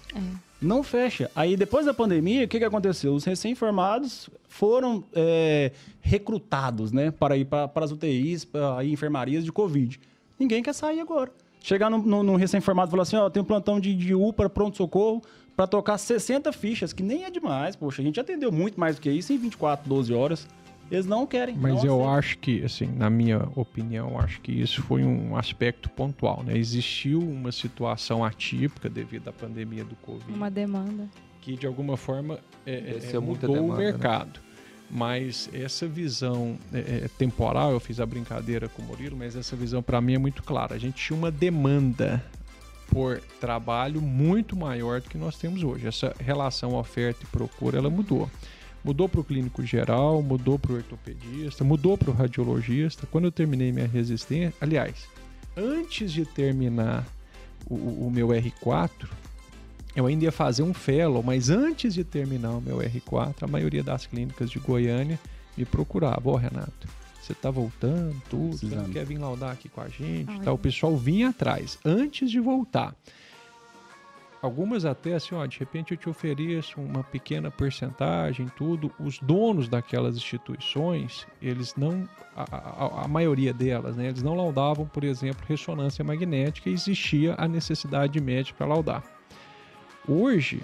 Speaker 1: Não fecha. Aí depois da pandemia, o que, que aconteceu? Os recém-formados foram é, recrutados, né? Para ir para as UTIs, para ir em enfermarias de Covid. Ninguém quer sair agora. Chegar num, num- num recém-formado e falar assim, ó, tem um plantão de, de UPA, pronto-socorro, para tocar 60 fichas, que nem é demais, poxa. A gente atendeu muito mais do que isso em 24, 12 horas. Eles não querem.
Speaker 3: Mas
Speaker 1: não
Speaker 3: eu
Speaker 1: aceitam.
Speaker 3: acho que, assim, na minha opinião, acho que isso foi um aspecto pontual, né? Existiu uma situação atípica devido à pandemia do Covid,
Speaker 2: Uma demanda.
Speaker 3: que de alguma forma é, é,
Speaker 4: muita
Speaker 3: mudou o
Speaker 4: demanda, né?
Speaker 3: Mas essa visão é, é, temporal, eu fiz a brincadeira com o Murilo, mas essa visão para mim é muito clara. A gente tinha uma demanda por trabalho muito maior do que nós temos hoje. Essa relação oferta e procura, ela mudou. Mudou para o clínico geral, mudou para o ortopedista, mudou para o radiologista. Quando eu terminei minha resistência, aliás, antes de terminar o- o meu R4, eu ainda ia fazer um fellow, mas antes de terminar o meu R4, a maioria das clínicas de Goiânia me procurava. Ó, Renato, você tá voltando, tudo, você não quer vir laudar aqui com a gente? Tá? O pessoal vinha atrás, antes de voltar. Algumas até assim, ó, de repente eu te ofereço uma pequena porcentagem, tudo. Os donos daquelas instituições, eles não, a, a- a maioria delas, né, eles não laudavam, por exemplo, ressonância magnética e existia a necessidade de médico para laudar. Hoje,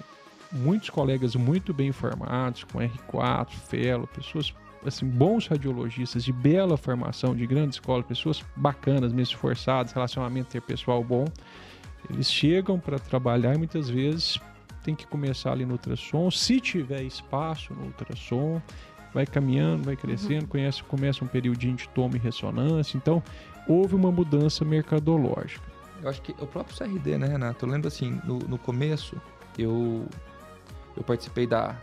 Speaker 3: muitos colegas muito bem formados, com R4, Fellow, pessoas assim, bons radiologistas de bela formação, de grande escola, pessoas bacanas, mesmo esforçadas, relacionamento interpessoal bom, eles chegam para trabalhar e muitas vezes tem que começar ali no ultrassom, se tiver espaço no ultrassom, vai caminhando, vai crescendo, conhece, começa um periodinho de toma e ressonância, então houve uma mudança mercadológica.
Speaker 4: Eu acho que o próprio CRD, né, Renato? Eu lembro assim, no, no começo, eu, eu participei da,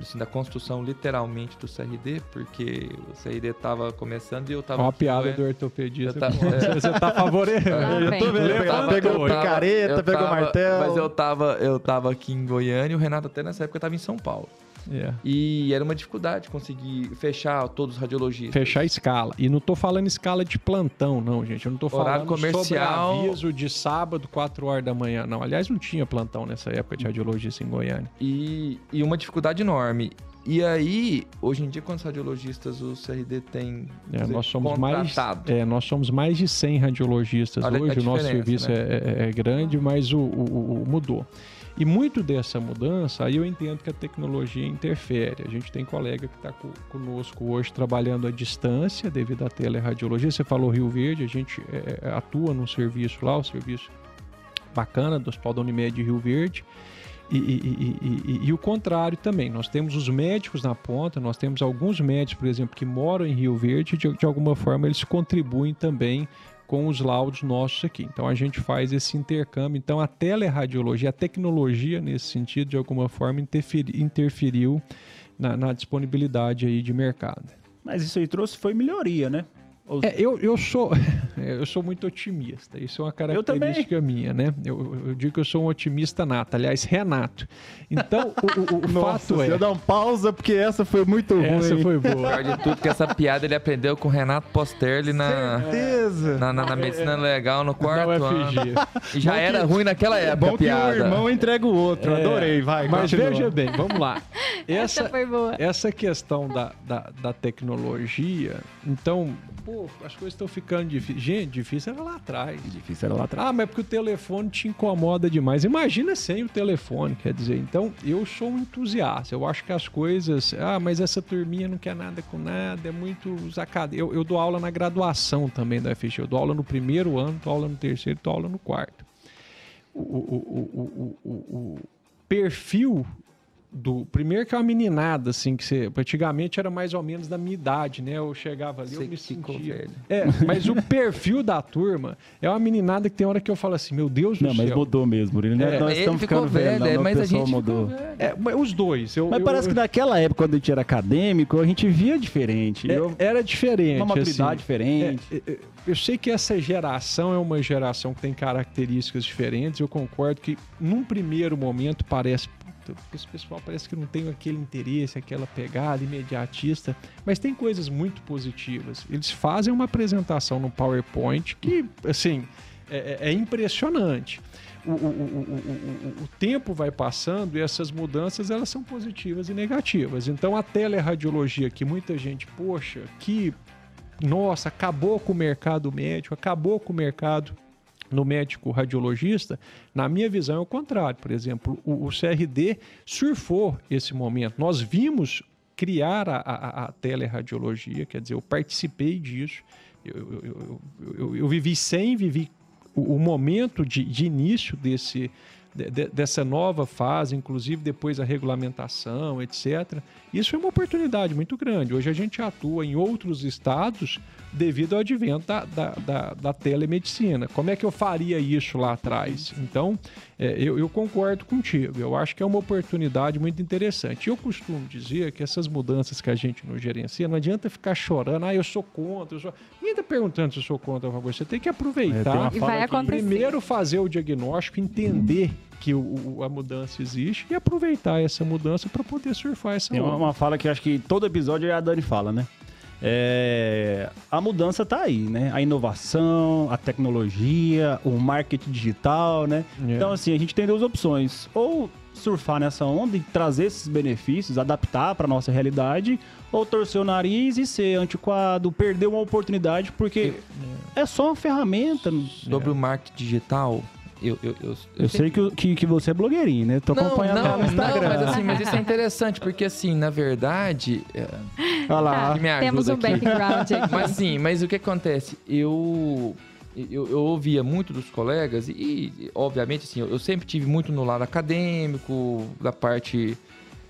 Speaker 4: assim, da construção literalmente do CRD, porque o CRD tava começando e eu tava.
Speaker 3: Ó a
Speaker 4: aqui em
Speaker 3: piada do ortopedista.
Speaker 4: Eu tava-
Speaker 3: Você tá favorecendo.
Speaker 2: Lá
Speaker 1: Eu tô vendo,
Speaker 4: tava-
Speaker 1: pegou picareta, pegou martelo.
Speaker 4: Mas eu tava, eu tava aqui em Goiânia e o Renato até nessa época tava em São Paulo.
Speaker 3: É.
Speaker 4: E era uma dificuldade conseguir fechar todos os radiologistas.
Speaker 3: Fechar a escala. E não tô falando escala de plantão, não, gente. Eu não tô
Speaker 4: Horário
Speaker 3: falando
Speaker 4: comercial.
Speaker 3: sobre aviso de sábado, 4 horas da manhã. Não, aliás, não tinha plantão nessa época de radiologista em Goiânia.
Speaker 4: E, e uma dificuldade enorme. E aí, hoje em dia, quantos radiologistas o CRD tem
Speaker 3: É,
Speaker 4: dizer,
Speaker 3: nós, somos mais,
Speaker 4: contratado?
Speaker 3: é, nós somos mais de 100 radiologistas
Speaker 4: Olha
Speaker 3: hoje. O nosso serviço
Speaker 4: né?
Speaker 3: é, é- é grande, mas o, o- o- mudou. E muito dessa mudança, aí eu entendo que a tecnologia interfere. A gente tem colega que está conosco hoje trabalhando à distância devido à teleradiologia. Você falou Rio Verde, a gente é, é, atua num serviço lá, o serviço bacana do Hospital da Unimed de Rio Verde. E- e- e- e o contrário também, nós temos os médicos na ponta, nós temos alguns médicos, por exemplo, que moram em Rio Verde, de, de alguma forma eles contribuem também com os laudos nossos aqui. Então a gente faz esse intercâmbio. Então a teleradiologia, a tecnologia nesse sentido, de alguma forma interferi- interferiu na, na disponibilidade aí de mercado.
Speaker 1: Mas isso aí trouxe foi melhoria, né? Ou-
Speaker 3: É, eu, eu sou eu sou muito otimista. Isso é uma característica minha, né? Eu, eu- eu digo que eu sou um otimista nato. Aliás, Renato. Então, o, o- o
Speaker 1: Nossa,
Speaker 3: fato é.
Speaker 1: eu dar um pausa porque essa foi muito
Speaker 3: Essa
Speaker 1: ruim.
Speaker 3: foi boa.
Speaker 4: Pior de tudo que essa piada ele aprendeu com o Renato Posterli na,
Speaker 1: Certeza.
Speaker 4: na, na- na medicina legal no quarto ano. E já
Speaker 1: Bom que-
Speaker 4: era ruim naquela
Speaker 1: É
Speaker 4: época
Speaker 1: bom
Speaker 4: a
Speaker 1: que
Speaker 4: piada.
Speaker 1: o irmão entrega o outro.
Speaker 3: É,
Speaker 1: Adorei, vai.
Speaker 3: Mas
Speaker 1: continua.
Speaker 3: veja bem, vamos lá.
Speaker 2: Essa
Speaker 3: Essa,
Speaker 2: foi boa.
Speaker 3: essa questão da, da, da tecnologia, então, pô, as coisas estão ficando difíceis. Gente, difícil era lá atrás.
Speaker 1: Difícil era lá atrás.
Speaker 3: Ah, mas porque o telefone te incomoda demais. Imagina sem o telefone, quer dizer. Então, eu sou um entusiasta. Eu acho que as coisas. Ah, mas essa turminha não quer nada com nada, é muito zacada. Eu, eu dou aula na graduação também da FG. Eu dou aula no primeiro ano, dou aula no terceiro, dou aula no quarto. O, o, o, o, o, o perfil do. Primeiro que é uma meninada, assim, que você. Antigamente era mais ou menos da minha idade, né? Eu chegava ali,
Speaker 4: Você
Speaker 3: eu me
Speaker 4: ficou
Speaker 3: sentia.
Speaker 4: velho.
Speaker 3: É, mas o perfil da turma é uma meninada que tem hora que eu falo assim, meu Deus do
Speaker 1: Não, mas
Speaker 3: céu.
Speaker 1: mudou mesmo, Murilo.
Speaker 3: É,
Speaker 1: Nós
Speaker 4: Ele
Speaker 1: estamos
Speaker 4: ficou
Speaker 1: ficando velho,
Speaker 4: velho, é,
Speaker 1: não, o
Speaker 4: mas a gente
Speaker 1: mudou.
Speaker 4: ficou velho.
Speaker 3: É, mas os dois. Eu,
Speaker 1: Mas
Speaker 3: eu-
Speaker 1: parece que
Speaker 3: eu-
Speaker 1: naquela época, quando a gente era acadêmico, a gente via diferente.
Speaker 3: é-
Speaker 1: Eu-
Speaker 3: era diferente.
Speaker 1: uma maturidade
Speaker 3: assim.
Speaker 1: diferente.
Speaker 3: É, é, é, eu sei que essa geração é uma geração que tem características diferentes. Eu concordo que, num primeiro momento, parece esse pessoal parece que não tem aquele interesse, aquela pegada imediatista, mas tem coisas muito positivas. Eles fazem uma apresentação no PowerPoint que, assim, é, é, é impressionante. O, o, o, o, tempo vai passando e essas mudanças elas são positivas e negativas. Então a teleradiologia que muita gente, poxa, que nossa, acabou com o mercado médico, acabou com o mercado no médico radiologista, na minha visão é o contrário. Por exemplo, o, o CRD surfou esse momento. Nós vimos criar a, a, a teleradiologia, quer dizer, eu participei disso. Eu, eu, eu, eu vivi sem, vivi o, o momento de, de início desse, de, dessa nova fase, inclusive depois a regulamentação, etc. Isso é uma oportunidade muito grande. Hoje a gente atua em outros estados devido ao advento da, da, da, da telemedicina. Como é que eu faria isso lá atrás? Então, é, eu, eu, concordo contigo. Eu acho que é uma oportunidade muito interessante. Eu costumo dizer que essas mudanças que a gente não gerencia, não adianta ficar chorando, ah, eu sou contra. Eu sou... Ninguém está perguntando se eu sou contra ou favor. Você tem que aproveitar.
Speaker 2: É, e vai acontecer.
Speaker 3: Primeiro fazer o diagnóstico, entender que o, a mudança existe e aproveitar essa mudança para poder surfar essa
Speaker 1: Tem uma, uma, fala que acho que todo episódio é a Dani fala, né? É, a mudança está aí, né? A inovação, a tecnologia, o marketing digital, né? Yeah. É. Então, assim, a gente tem duas opções. Ou surfar nessa onda e trazer esses benefícios, adaptar para nossa realidade, ou torcer o nariz e ser antiquado, perder uma oportunidade, porque é só uma ferramenta.
Speaker 4: Sobre o marketing digital, eu, eu, eu,
Speaker 1: eu sei que, que, que, você é blogueirinho, né? Tô não, acompanhando
Speaker 4: não,
Speaker 1: no Instagram.
Speaker 4: Não, mas assim, mas isso é interessante, porque assim, na verdade. É,
Speaker 1: Olha lá.
Speaker 2: Tá, temos um aqui. background aqui.
Speaker 4: Mas sim, mas o que acontece? Eu. Eu, eu, ouvia muito dos colegas e, e, obviamente, assim, eu, eu, sempre tive muito no lado acadêmico, da parte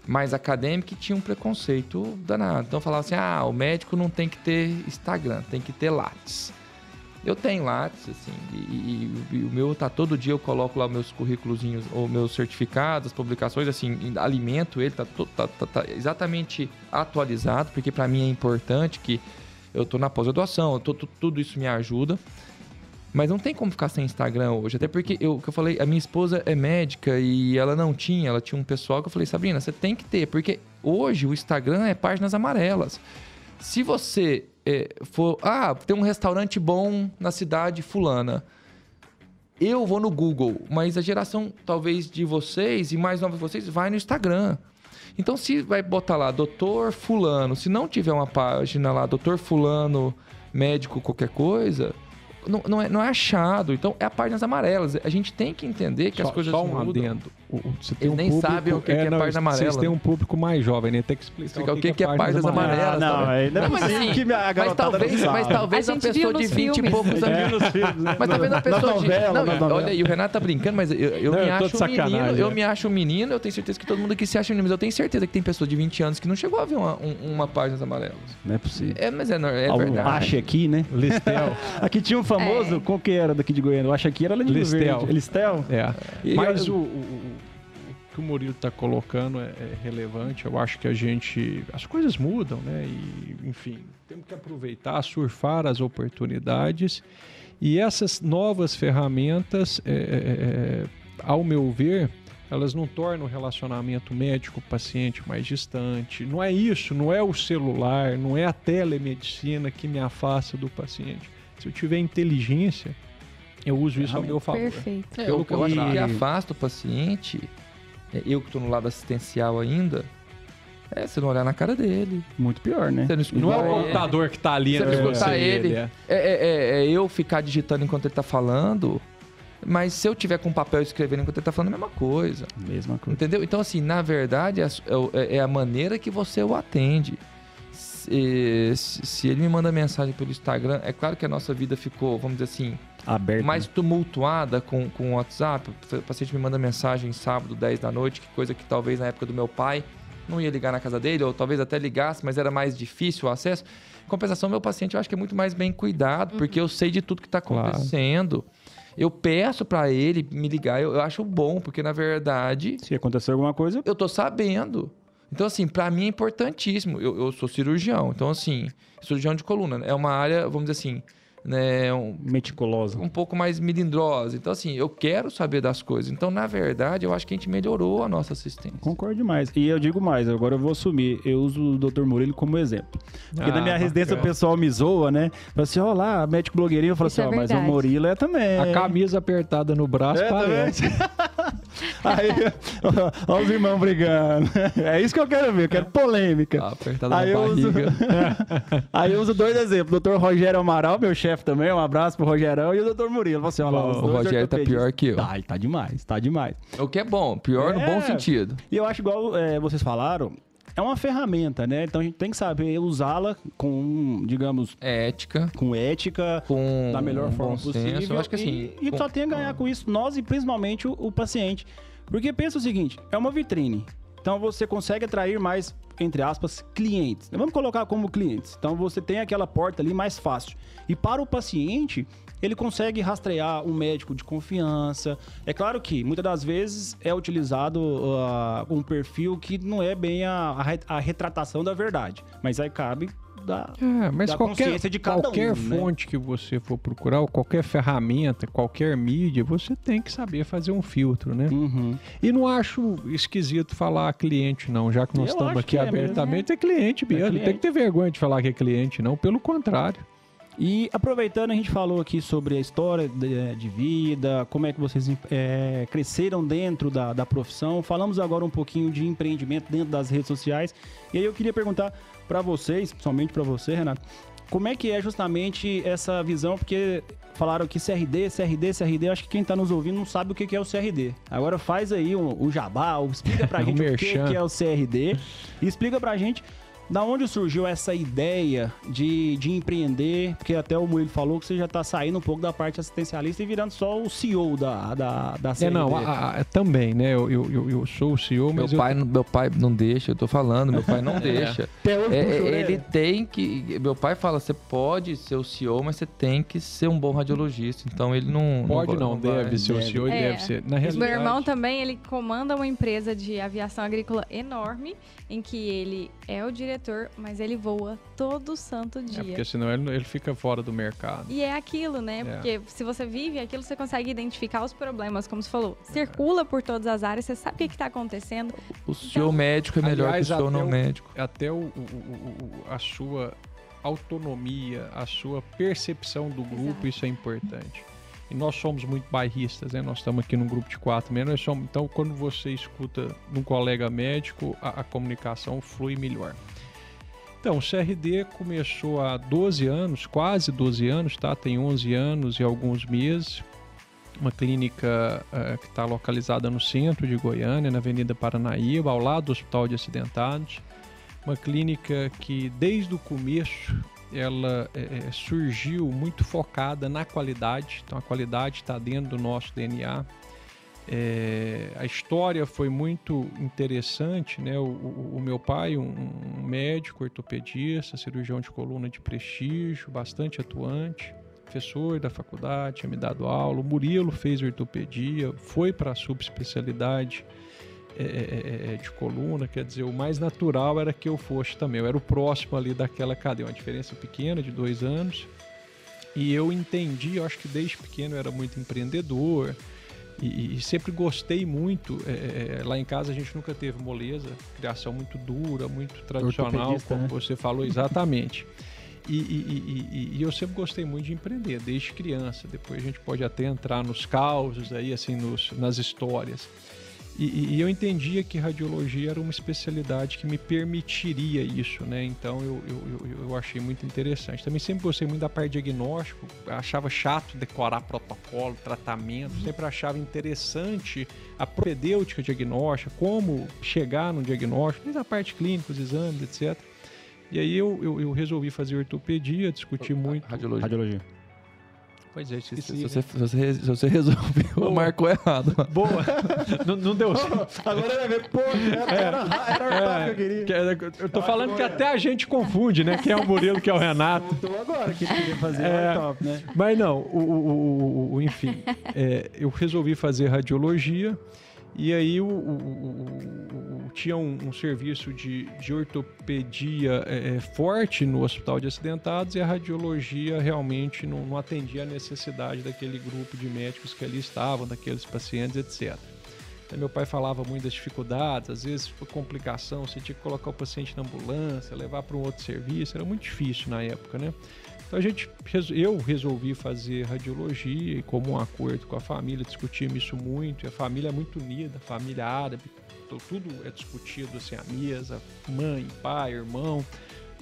Speaker 4: mais acadêmica, e tinha um preconceito danado. Então, falava assim, ah, o médico não tem que ter Instagram, tem que ter Lattes. Eu tenho Lattes, assim, e, e, e, o meu tá todo dia eu coloco lá meus currículos ou meus certificados, as publicações, assim, alimento ele, tá, tá, tá, tá exatamente atualizado, porque para mim é importante que eu tô na pós-graduação, tudo isso me ajuda. Mas não tem como ficar sem Instagram hoje, até porque eu que eu falei, a minha esposa é médica e ela não tinha, ela tinha um pessoal que eu falei, Sabrina, você tem que ter, porque hoje o Instagram é páginas amarelas. Se você é, for. Ah, tem um restaurante bom na cidade fulana. Eu vou no Google, mas a geração talvez de vocês e mais nova de vocês vai no Instagram. Então, se vai botar lá Doutor Fulano, se não tiver uma página lá, Doutor Fulano, médico, qualquer coisa, não, não, é, não é achado. Então, é a páginas amarelas. A gente tem que entender que
Speaker 3: só,
Speaker 4: as coisas
Speaker 3: só um mudam. adendo.
Speaker 4: Você tem Eles um nem público, sabem o que é, é, não, página amarela.
Speaker 3: Vocês têm um público mais jovem, né? Tem que explicar,
Speaker 4: explicar o que, que é, é páginas amarelas.
Speaker 1: Não, não, ainda não, mas, assim, que a
Speaker 4: mas talvez, mas talvez a, a pessoa de 20 e poucos anos.
Speaker 1: Né?
Speaker 4: Mas talvez a pessoa de. Não, olha, e o Renato tá brincando, mas eu, eu me acho menino. Eu me acho menino, eu tenho certeza que todo mundo aqui se acha menino, mas eu tenho certeza que tem pessoa de 20 anos que não chegou a ver uma, uma páginas amarelas.
Speaker 1: Não é possível.
Speaker 4: É, mas é, é verdade.
Speaker 1: Ache aqui, né?
Speaker 3: Listel.
Speaker 1: Aqui tinha um famoso, qual que era daqui de Goiânia? Eu acho que era
Speaker 3: Listel.
Speaker 1: Listel?
Speaker 3: É. Mas o que o Murilo está colocando é, é, relevante. Eu acho que a gente. As coisas mudam, né? E, enfim, temos que aproveitar, surfar as oportunidades. E essas novas ferramentas, é, é, é ao meu ver, elas não tornam o relacionamento médico-paciente mais distante. Não é isso, não é o celular, não é a telemedicina que me afasta do paciente. Se eu tiver inteligência, eu uso isso ao meu favor.
Speaker 2: Perfeito.
Speaker 4: É, eu, eu acho que afasta o paciente é, eu que estou no lado assistencial ainda, é você não olhar na cara dele.
Speaker 1: Muito pior, né?
Speaker 3: Você não, não é o computador que está ali,
Speaker 4: você não escutar ele. ele é. É, é, é. eu ficar digitando enquanto ele está falando. Mas se eu tiver com papel escrevendo enquanto ele está falando, é a mesma coisa.
Speaker 1: Mesma coisa.
Speaker 4: Entendeu? Então, assim, na verdade, é, é a maneira que você o atende. Se, se ele me manda mensagem pelo Instagram, é claro que a nossa vida ficou, vamos dizer assim,
Speaker 1: Aberto,
Speaker 4: mais tumultuada com, com o WhatsApp. O paciente me manda mensagem sábado, 10 da noite, que coisa que talvez na época do meu pai não ia ligar na casa dele, ou talvez até ligasse, mas era mais difícil o acesso. Em compensação, meu paciente eu acho que é muito mais bem cuidado, uhum. porque eu sei de tudo que está acontecendo. Claro. Eu peço para ele me ligar, eu, eu, acho bom, porque na verdade.
Speaker 1: Se acontecer alguma coisa.
Speaker 4: Eu tô sabendo. Então, assim, para mim é importantíssimo. Eu, eu, sou cirurgião, então, assim, cirurgião de coluna. É uma área, vamos dizer assim, né, um,
Speaker 1: Meticulosa.
Speaker 4: um pouco mais melindrosa. Então, assim, eu quero saber das coisas. Então, na verdade, eu acho que a gente melhorou a nossa assistência.
Speaker 1: Concordo demais. E eu digo mais, agora eu vou assumir. Eu uso o Dr. Murilo como exemplo. Porque
Speaker 3: Ah,
Speaker 1: na minha residência o pessoal me zoa, né? Fala assim, ó lá, médico blogueirinho. Eu falo
Speaker 2: Isso
Speaker 1: assim,
Speaker 2: é
Speaker 1: ó, mas o. Murilo é também.
Speaker 3: A camisa apertada no braço
Speaker 1: É,
Speaker 3: parece.
Speaker 1: Aí, ó, os irmãos brigando. É isso que eu quero ver, eu quero polêmica.
Speaker 4: Tá apertada
Speaker 1: Aí
Speaker 4: na
Speaker 1: eu uso-. Aí eu uso dois exemplos. O doutor Rogério Amaral, meu chefe também, um abraço pro Rogerão, e o doutor Murilo. Assim, ó lá,
Speaker 4: O Rogério tá pior que eu.
Speaker 1: Tá, tá demais, tá demais.
Speaker 4: O que é bom, pior no
Speaker 1: É.
Speaker 4: bom sentido.
Speaker 1: E eu acho igual é, vocês falaram, é uma ferramenta, né? Então a gente tem que saber usá-la com, digamos,
Speaker 4: ética,
Speaker 1: com ética,
Speaker 4: com
Speaker 1: da melhor
Speaker 4: um
Speaker 1: forma possível.
Speaker 4: senso. Eu acho que assim.
Speaker 1: E, e
Speaker 4: com-
Speaker 1: só tem a ganhar com isso, nós e principalmente o, o paciente. Porque pensa o seguinte: é uma vitrine. Então você consegue atrair mais, entre aspas, clientes. Vamos colocar como clientes. Então você tem aquela porta ali mais fácil. E para o paciente, ele consegue rastrear um médico de confiança. É claro que muitas das vezes é utilizado ah, um perfil que não é bem a, a re- a retratação da verdade. Mas aí cabe da,
Speaker 3: É, mas
Speaker 1: da
Speaker 3: qualquer,
Speaker 1: consciência de cada
Speaker 3: qualquer
Speaker 1: um, né?
Speaker 3: fonte que você for procurar, ou qualquer ferramenta, qualquer mídia, você tem que saber fazer um filtro, né?
Speaker 1: Uhum.
Speaker 3: E não acho esquisito falar cliente, não, já que nós
Speaker 1: Eu
Speaker 3: estamos aqui
Speaker 1: é mesmo,
Speaker 3: abertamente, é cliente mesmo.
Speaker 1: cliente.
Speaker 3: Tem que ter vergonha de falar que é cliente, não. Pelo contrário.
Speaker 1: E aproveitando, a gente falou aqui sobre a história de, de vida, como é que vocês é, cresceram dentro da, da profissão. Falamos agora um pouquinho de empreendimento dentro das redes sociais. E aí eu queria perguntar para vocês, principalmente para você, Renato, como é que é justamente essa visão? Porque falaram aqui CRD, CRD, CRD. Acho que quem está nos ouvindo não sabe o que que é o CRD. Agora faz aí o, o jabá, ou explica pra
Speaker 3: O
Speaker 1: gente o que, que é o CRD. E explica pra gente da onde surgiu essa ideia de, de empreender? Porque até o Murilo falou que você já está saindo um pouco da parte assistencialista e virando só o CEO da, da, da
Speaker 3: É, não, a- a- também, né? Eu, eu, eu- eu sou o CEO,
Speaker 4: Meu
Speaker 3: mas eu-
Speaker 4: pai, não- meu pai não deixa, eu tô falando, meu pai não deixa.
Speaker 1: Até hoje
Speaker 4: É,
Speaker 1: puxa a
Speaker 4: é,
Speaker 1: orelha.
Speaker 4: ele tem que. Meu pai fala: você pode ser o CEO, mas você tem que ser um bom radiologista. Então ele não.
Speaker 3: pode não,
Speaker 4: vai-
Speaker 3: deve ser o
Speaker 1: deve.
Speaker 3: CEO e
Speaker 2: É.
Speaker 3: deve ser. Na
Speaker 2: Meu
Speaker 3: realidade,
Speaker 2: irmão também, ele comanda uma empresa de aviação agrícola enorme, em que ele é o diretor, mas ele voa todo santo
Speaker 3: é
Speaker 2: dia.
Speaker 3: porque senão ele, ele fica fora do mercado.
Speaker 2: E é aquilo, né?
Speaker 3: É.
Speaker 2: Porque se você vive aquilo, você consegue identificar os problemas, como você falou. Circula por todas as áreas, você sabe o que está acontecendo.
Speaker 4: O CEO médico é melhor
Speaker 3: Aliás,
Speaker 4: que o
Speaker 3: até
Speaker 4: não
Speaker 3: o-
Speaker 4: médico.
Speaker 3: Até o, o- o- o- a sua autonomia, a sua percepção do grupo,
Speaker 2: Exato.
Speaker 3: isso é importante. E nós somos muito bairristas, né? Nós estamos aqui num grupo de quatro mesmo. nós somos- então, quando você escuta num colega médico, a, a comunicação flui melhor. Então, o CRD começou há 12 anos, quase 12 anos, tá? Tem 11 anos e alguns meses. Uma clínica eh, que está localizada no centro de Goiânia, na Avenida Paranaíba, ao lado do Hospital de Acidentados. Uma clínica que, desde o começo, ela eh, surgiu muito focada na qualidade. Então, a qualidade está dentro do nosso DNA. É, a história foi muito interessante, né? O, o- o meu pai, um, um médico ortopedista, cirurgião de coluna de prestígio, bastante atuante, professor da faculdade, tinha me dado aula. O Murilo fez ortopedia, foi para a subespecialidade é, é, é, de coluna, quer dizer, o mais natural era que eu fosse também. Eu era o próximo ali daquela cadeia, uma diferença pequena de dois anos. E eu entendi, eu acho que desde pequeno eu era muito empreendedor, e, e sempre gostei muito. é, é, lá em casa a gente nunca teve moleza, criação muito dura, muito tradicional, como
Speaker 1: né?
Speaker 3: você falou exatamente. E- e- e eu sempre gostei muito de empreender, desde criança. Depois a gente pode até entrar nos causos aí, assim, nos, nas histórias. E, e- eu entendia que radiologia era uma especialidade que me permitiria isso, né? Então eu, eu, eu- eu achei muito interessante. Também sempre gostei muito da parte de diagnóstico, achava chato decorar protocolo, tratamento, sempre achava interessante a propedêutica diagnóstica, como chegar no diagnóstico, desde a parte clínica, os exames, etc. E aí eu, eu, eu resolvi fazer ortopedia, discuti muito.
Speaker 4: Radiologia.
Speaker 1: Radiologia.
Speaker 3: Pois é,
Speaker 4: Se,
Speaker 3: esqueci.
Speaker 4: se você, se, você, se você resolveu,
Speaker 3: Boa.
Speaker 4: marcou errado.
Speaker 3: Boa! não, não deu
Speaker 1: Agora vai ver, pô, era, era, era o que eu queria.
Speaker 3: que é- eu tô falando que até a gente confunde, né? Quem é o Murilo, quem é o Renato.
Speaker 1: Voltou agora que ele queria fazer,
Speaker 3: É.
Speaker 1: top, né?
Speaker 3: Mas não, o, o- o- enfim, é, eu resolvi fazer radiologia e aí o- o tinha um, um serviço de, de ortopedia é, é, forte no hospital de acidentados e a radiologia realmente não, não atendia a necessidade daquele grupo de médicos que ali estavam, daqueles pacientes, etc. Meu pai falava muito das dificuldades, às vezes por complicação, você tinha que colocar o paciente na ambulância, levar para um outro serviço, era muito difícil na época, né? Então a gente, eu resolvi fazer radiologia e como um acordo com a família, discutimos isso muito, a família é muito unida, família árabe, tudo é discutido assim, a mesa, mãe, pai, irmão.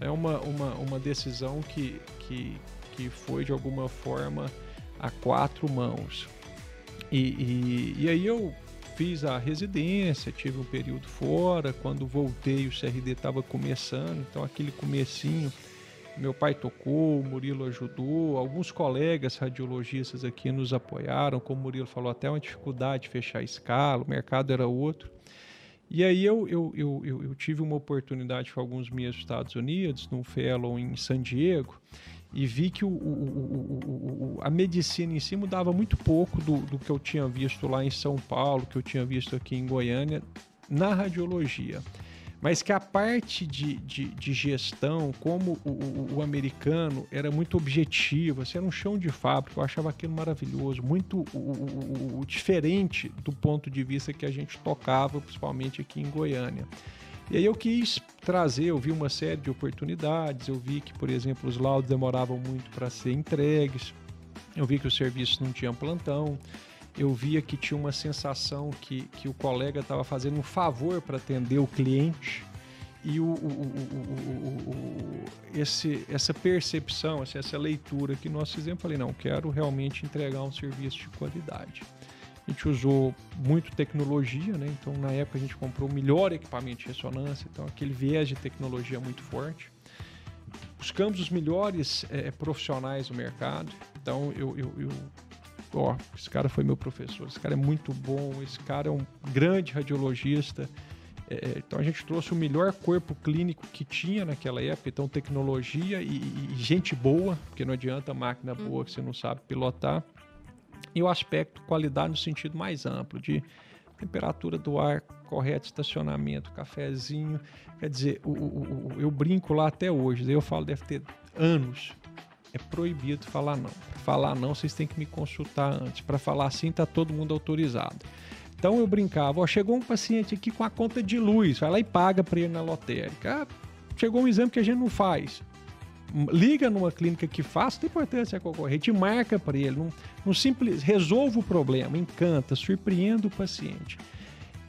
Speaker 3: É uma, uma, uma decisão que, que, que foi de alguma forma a quatro mãos. E, e, e aí eu fiz a residência, tive um período fora, quando voltei o CRD estava começando, então aquele comecinho meu pai tocou, o Murilo ajudou, alguns colegas radiologistas aqui nos apoiaram, como o Murilo falou, até uma dificuldade de fechar a escala, o mercado era outro. E aí eu, eu, eu, eu, tive uma oportunidade com alguns nos Estados Unidos, num fellow em San Diego, e vi que o, o, o, a medicina em si mudava muito pouco do, do que eu tinha visto lá em São Paulo, que eu tinha visto aqui em Goiânia, na radiologia mas que a parte de, de, de gestão, como o, o, o, americano era muito objetivo, assim, era um chão de fábrica, eu achava aquilo maravilhoso, muito o, diferente do ponto de vista que a gente tocava, principalmente aqui em Goiânia. E aí eu quis trazer, eu vi uma série de oportunidades, eu vi que, por exemplo, os laudos demoravam muito para ser entregues, eu vi que o serviço não tinha plantão, eu via que tinha uma sensação que, que o colega estava fazendo um favor para atender o cliente e o, o, o, esse, essa percepção, assim, essa leitura que nós fizemos, falei, não, quero realmente entregar um serviço de qualidade. A gente usou muito tecnologia, né? Então, na época, a gente comprou o melhor equipamento de ressonância, então aquele viés de tecnologia muito forte. Buscamos os melhores é, profissionais do mercado. Então, eu, eu, eu ó, esse cara foi meu professor, esse cara é muito bom, esse cara é um grande radiologista. É, é, então a gente trouxe o melhor corpo clínico que tinha naquela época, então tecnologia e, e gente boa, porque não adianta máquina boa que você não sabe pilotar. E o aspecto qualidade no sentido mais amplo, de temperatura do ar correto, estacionamento, cafezinho. Quer dizer, o, o, o, eu brinco lá até hoje, eu falo, deve ter anos é proibido falar não. Pra falar não, vocês têm que me consultar antes. Para falar assim, tá todo mundo autorizado. Então eu brincava, ó, chegou um paciente aqui com a conta de luz, vai lá e paga para ele na lotérica. Ah, chegou um exame que a gente não faz. Liga numa clínica que faz, tem importância a concorrente, marca para ele, não, não simples, resolva o problema, encanta, surpreenda o paciente.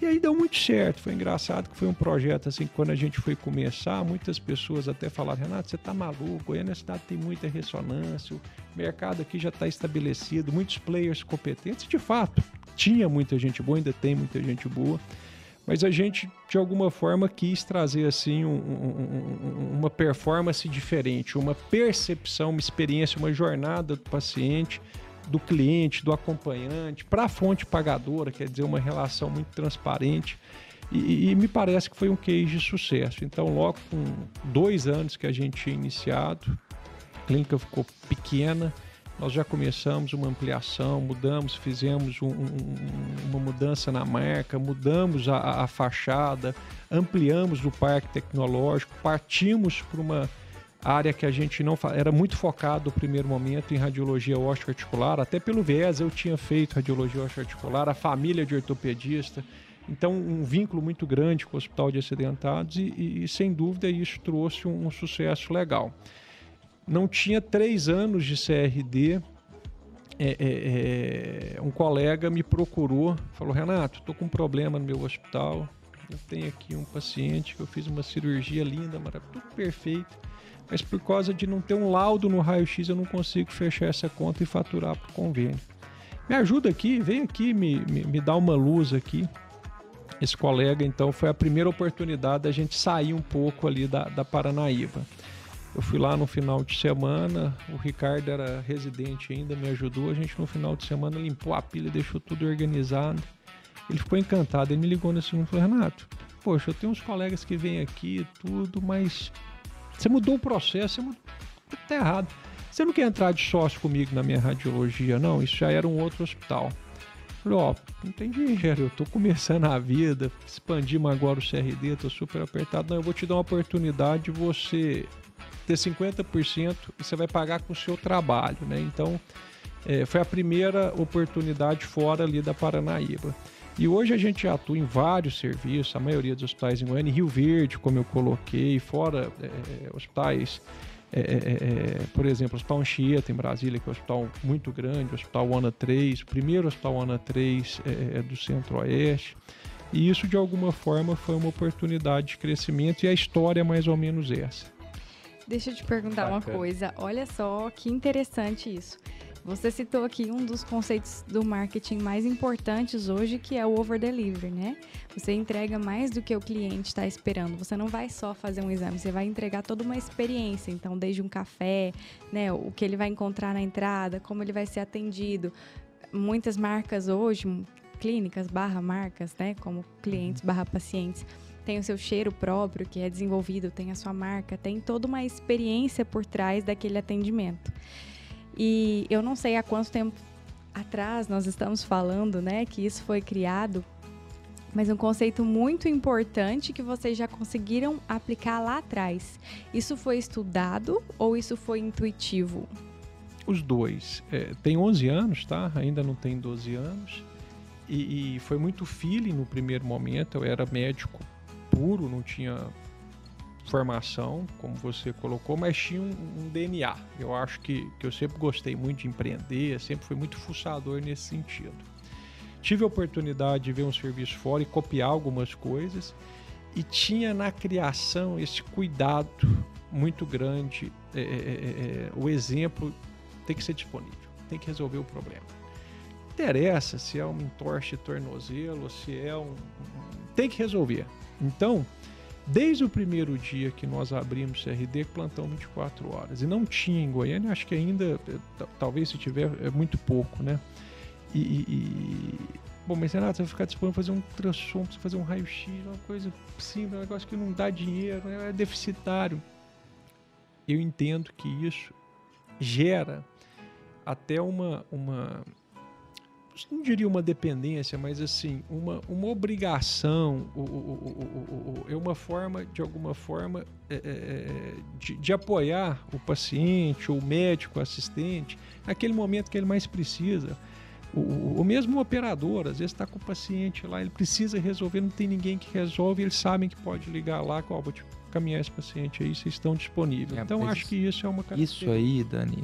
Speaker 3: E aí deu muito certo. Foi engraçado que foi um projeto assim, quando a gente foi começar, muitas pessoas até falaram: Renato, você está maluco, Goiânia cidade tem muita ressonância, o mercado aqui já está estabelecido, muitos players competentes. De fato, tinha muita gente boa, ainda tem muita gente boa. Mas a gente, de alguma forma, quis trazer assim um, um, uma performance diferente, uma percepção, uma experiência, uma jornada do paciente do cliente, do acompanhante, para a fonte pagadora, quer dizer, uma relação muito transparente. E, e, me parece que foi um case de sucesso. Então, logo com dois anos que a gente tinha iniciado, a clínica ficou pequena, nós já começamos uma ampliação, mudamos, fizemos um, um, uma mudança na marca, mudamos a, a fachada, ampliamos o parque tecnológico, partimos para uma área que a gente não era muito focado no primeiro momento em radiologia articular, até pelo viés eu tinha feito radiologia articular, a família de ortopedista, então um vínculo muito grande com o Hospital de Acidentados e, e, e sem dúvida isso trouxe um, um, sucesso legal. Não tinha três anos de CRD, é, é, é, um colega me procurou, falou Renato, estou com um problema no meu hospital, eu tenho aqui um paciente que eu fiz uma cirurgia linda, maravilhosa, tudo perfeito mas por causa de não ter um laudo no raio-x eu não consigo fechar essa conta e faturar para o convênio. Me ajuda aqui, vem aqui, me, me, me dá uma luz aqui. Esse colega, então, foi a primeira oportunidade da gente sair um pouco ali da, da Paranaíba. Eu fui lá no final de semana, o Ricardo era residente ainda, me ajudou. A gente no final de semana limpou a pilha, deixou tudo organizado. Ele ficou encantado, ele me ligou nesse segundo e falou: Renato, poxa, eu tenho uns colegas que vêm aqui tudo, mas você mudou o processo, você mudou. Tá errado. Você não quer entrar de sócio comigo na minha radiologia, não? Isso já era um outro hospital. Falei, ó, não tem dinheiro, eu tô começando a vida, expandimos agora o CRD, tô super apertado. Não, eu vou te dar uma oportunidade de você ter 50% e você vai pagar com o seu trabalho, né? Então, é, foi a primeira oportunidade fora ali da Paranaíba. E hoje a gente atua em vários serviços, a maioria dos hospitais em Goiânia, Rio Verde, como eu coloquei, fora é, hospitais, é, é, é, por exemplo, o Hospital Anchieta em Brasília, que é um hospital muito grande, o Hospital ANA 3, o primeiro Hospital ANA 3 é, é, do Centro-Oeste. E isso, de alguma forma, foi uma oportunidade de crescimento e a história é mais ou menos essa.
Speaker 2: Deixa eu te perguntar Bacana. uma coisa. Olha só que interessante isso. Você citou aqui um dos conceitos do marketing mais importantes hoje, que é o over delivery, né? Você entrega mais do que o cliente está esperando. Você não vai só fazer um exame, você vai entregar toda uma experiência. Então, desde um café, né, o que ele vai encontrar na entrada, como ele vai ser atendido. Muitas marcas hoje, clínicas barra marcas, né, como clientes barra pacientes, tem o seu cheiro próprio que é desenvolvido, tem a sua marca, tem toda uma experiência por trás daquele atendimento. E eu não sei há quanto tempo atrás nós estamos falando, né, que isso foi criado, mas um conceito muito importante que vocês já conseguiram aplicar lá atrás. Isso foi estudado ou isso foi intuitivo?
Speaker 3: Os dois. É, tem 11 anos, tá? Ainda não tem 12 anos. E, e foi muito feeling no primeiro momento. Eu era médico puro, não tinha formação, como você colocou, mas tinha um, um, DNA. Eu acho que, que eu sempre gostei muito de empreender, sempre fui muito fuçador nesse sentido. Tive a oportunidade de ver um serviço fora e copiar algumas coisas, e tinha na criação esse cuidado muito grande. É, é, é, é o exemplo tem que ser disponível, tem que resolver o problema. Interessa se é um entorche tornozelo, se é um. Tem que resolver. Então, Desde o primeiro dia que nós abrimos CRD, plantão 24 horas. E não tinha em Goiânia, acho que ainda, eh, talvez se tiver, é muito pouco, né? E, e, Bom, mas Renato, você vai ficar disponível fazer um ultrassom, você fazer um raio-x, uma coisa simples, um negócio que não dá dinheiro, é deficitário. Eu entendo que isso gera até uma, uma não diria uma dependência, mas assim, uma, uma obrigação, é uma forma, de alguma forma, é, é, é, de, de, apoiar o paciente, ou o médico, o assistente, naquele momento que ele mais precisa. O, o mesmo operador, às vezes está com o paciente lá, ele precisa resolver, não tem ninguém que resolve, eles sabem que pode ligar lá, ó, vou te caminhar esse paciente aí, vocês estão disponíveis. É, então, acho que isso é uma
Speaker 4: Isso aí, Dani,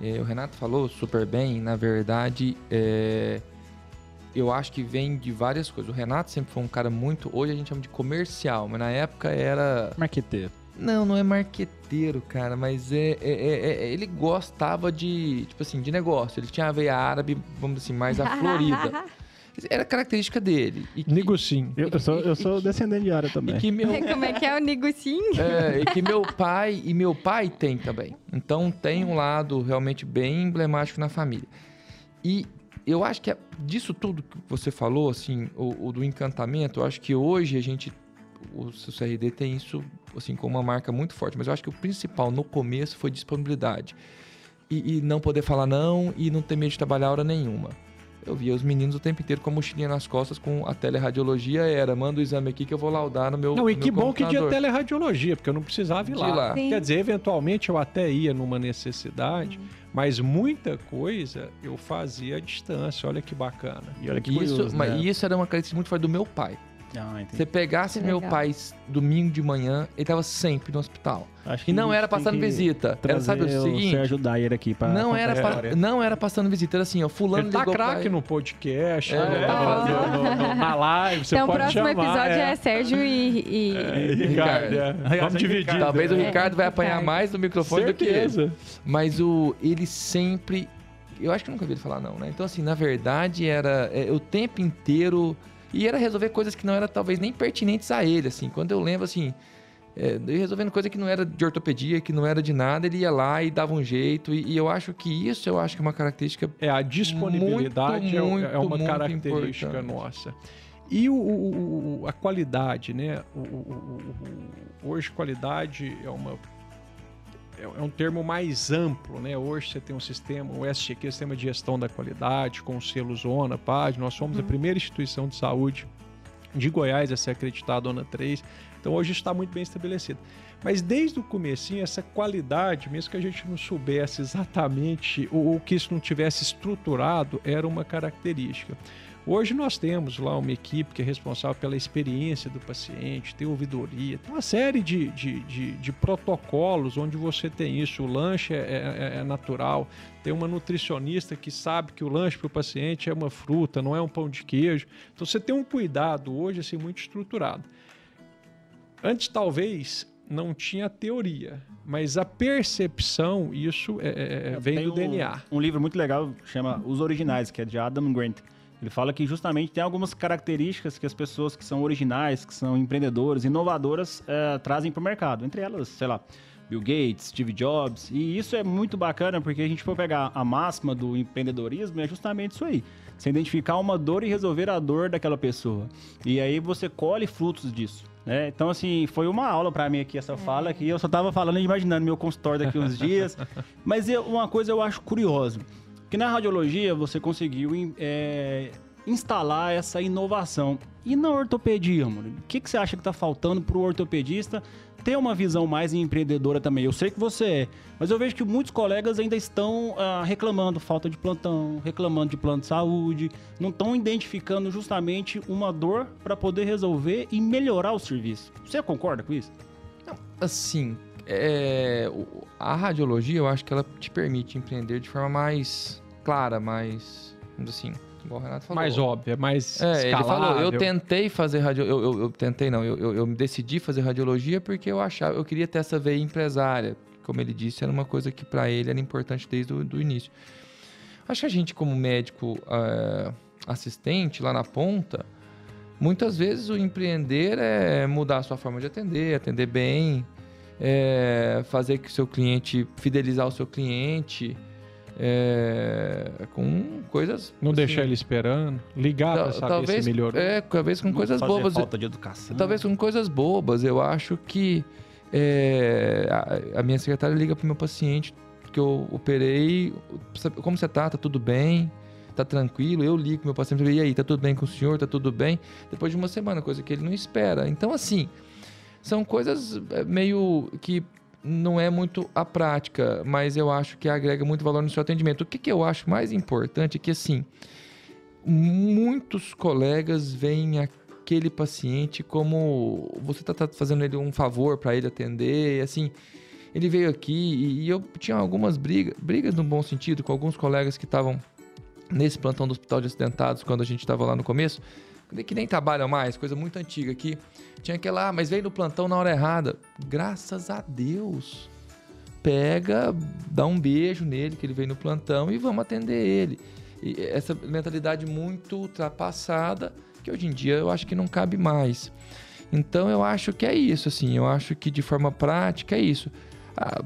Speaker 4: é, o Renato falou super bem, na verdade, é, eu acho que vem de várias coisas. O Renato sempre foi um cara muito. Hoje a gente chama de comercial, mas na época era.
Speaker 1: Marqueteiro.
Speaker 4: Não, não é marqueteiro, cara, mas é, é, é, é ele gostava de, tipo assim, de negócio. Ele tinha a veia árabe, vamos dizer assim, mais aflorida. Era característica dele.
Speaker 3: E que, Eu, eu, sou, eu sou descendente de área também.
Speaker 2: que meu, Como é que é o Nigucim?
Speaker 4: É, e que meu pai e meu pai tem também. Então tem um lado realmente bem emblemático na família. E eu acho que é disso tudo que você falou, assim, o, o, do encantamento, eu acho que hoje a gente, o, o CRD tem isso, assim, como uma marca muito forte. Mas eu acho que o principal no começo foi disponibilidade. E, e não poder falar não e não ter medo de trabalhar hora nenhuma eu via os meninos o tempo inteiro com a mochilinha nas costas, com a teleradiologia era, manda o exame aqui que eu vou laudar no meu
Speaker 3: Não,
Speaker 4: e
Speaker 3: que
Speaker 4: bom
Speaker 3: que tinha teleradiologia, porque eu não precisava ir lá.
Speaker 4: lá.
Speaker 3: Quer dizer, eventualmente eu até ia numa necessidade, hum. mas muita coisa eu fazia à distância, olha que bacana.
Speaker 4: E olha que isso, curioso, mas né? isso era uma característica muito forte do meu pai. Ah, Você pegasse meu pai domingo de manhã, ele estava sempre no hospital. Acho e não era passando visita. Era, sabe o seguinte?
Speaker 1: Sérgio Dyer aqui para
Speaker 4: não era pa, Não era passando visita, era assim, ó, fulano
Speaker 3: ele tá craque no podcast, é, né? no, no, no, na live, você
Speaker 2: então,
Speaker 3: pode
Speaker 2: chamar. Então o próximo episódio é, é Sérgio e... e...
Speaker 3: É, Ricardo. É. Vamos dividir.
Speaker 4: Talvez o Ricardo vai apanhar mais do microfone Certeza. do que ele. Mas o, ele sempre... Eu acho que eu nunca vi ele falar não, né? Então, assim, na verdade, era é, o tempo inteiro e era resolver coisas que não eram talvez nem pertinentes a ele, assim. Quando eu lembro, assim, é, resolvendo coisa que não era de ortopedia, que não era de nada, ele ia lá e dava um jeito. E, e eu acho que isso eu acho que é uma característica.
Speaker 3: É, a disponibilidade muito, é, é, uma característica importante. nossa. E o, o, a qualidade, né? O, hoje, qualidade é uma é, é um termo mais amplo, né? Hoje você tem um sistema, o SGQ, Sistema de Gestão da Qualidade, com o selo Zona, PAD. Nós somos uhum. a primeira instituição de saúde de Goiás a ser acreditada ONA 3. Então hoje está muito bem estabelecido. Mas desde o começo, essa qualidade, mesmo que a gente não soubesse exatamente ou, ou que isso não tivesse estruturado, era uma característica. Hoje nós temos lá uma equipe que é responsável pela experiência do paciente, tem ouvidoria, tem uma série de, de, de, de protocolos onde você tem isso. O lanche é, é, é, natural, tem uma nutricionista que sabe que o lanche para o paciente é uma fruta, não é um pão de queijo. Então você tem um cuidado hoje assim, muito estruturado. Antes, talvez, não tinha teoria, mas a percepção, isso é, é, vem do um, DNA.
Speaker 1: Um livro muito legal chama Os Originais, que é de Adam Grant ele fala que justamente tem algumas características que as pessoas que são originais, que são empreendedoras, inovadoras, é, trazem para o mercado. Entre elas, sei lá, Bill Gates, Steve Jobs. E isso é muito bacana porque a gente for pegar a máxima do empreendedorismo, é justamente isso aí. Você identificar uma dor e resolver a dor daquela pessoa. E aí você colhe frutos disso. Né? Então, assim, foi uma aula para mim aqui essa fala aqui. Eu só tava falando e imaginando meu consultório daqui uns dias. Mas eu, uma coisa eu acho curioso. Que na radiologia você conseguiu é, instalar essa inovação. E na ortopedia, mano? O que, que você acha que está faltando para o ortopedista ter uma visão mais empreendedora também? Eu sei que você é, mas eu vejo que muitos colegas ainda estão ah, reclamando falta de plantão, reclamando de plano de saúde, não estão identificando justamente uma dor para poder resolver e melhorar o serviço. Você concorda com isso?
Speaker 4: Assim, é, a radiologia eu acho que ela te permite empreender de forma mais clara, mais, assim, igual o Renato falou.
Speaker 3: Mais óbvia, mais
Speaker 4: é, Ele falou, eu tentei fazer radio... Eu, eu, eu tentei, não, eu, eu, eu decidi fazer radiologia porque eu achava, eu queria ter essa veia empresária. Como ele disse, era uma coisa que para ele era importante desde o início. Acho que a gente, como médico uh, assistente lá na ponta, muitas vezes o empreender é mudar a sua forma de atender, atender bem, é fazer que o seu cliente, fidelizar o seu cliente, é, com coisas.
Speaker 3: Não assim, deixar ele esperando, ligar para saber talvez, se melhorou.
Speaker 4: É, talvez com Não coisas bobas.
Speaker 1: Falta de educação.
Speaker 4: Talvez com coisas bobas. Eu acho que é, a, a, minha secretária liga para o meu paciente que eu operei. Como você tá? Tá tudo bem? Tá tranquilo? Eu ligo pro meu paciente e aí, tá tudo bem com o senhor? Tá tudo bem? Depois de uma semana, coisa que ele não espera. Então, assim, são coisas é, meio que não é muito a prática, mas eu acho que agrega muito valor no seu atendimento. O que, que eu acho mais importante é que, assim, muitos colegas veem aquele paciente como você está tá fazendo ele um favor para ele atender, assim. Ele veio aqui e, e eu tinha algumas brigas, brigas no bom sentido, com alguns colegas que estavam nesse plantão do Hospital de Acidentados, quando a gente estava lá no começo, que nem trabalham mais, coisa muito antiga aqui. Tinha aquela, ah, mas veio no plantão na hora errada. Graças a Deus. Pega, dá um beijo nele, que ele veio no plantão, e vamos atender ele. E essa mentalidade muito ultrapassada, que hoje em dia eu acho que não cabe mais. Então eu acho que é isso, assim, eu acho que de forma prática é isso. Ah,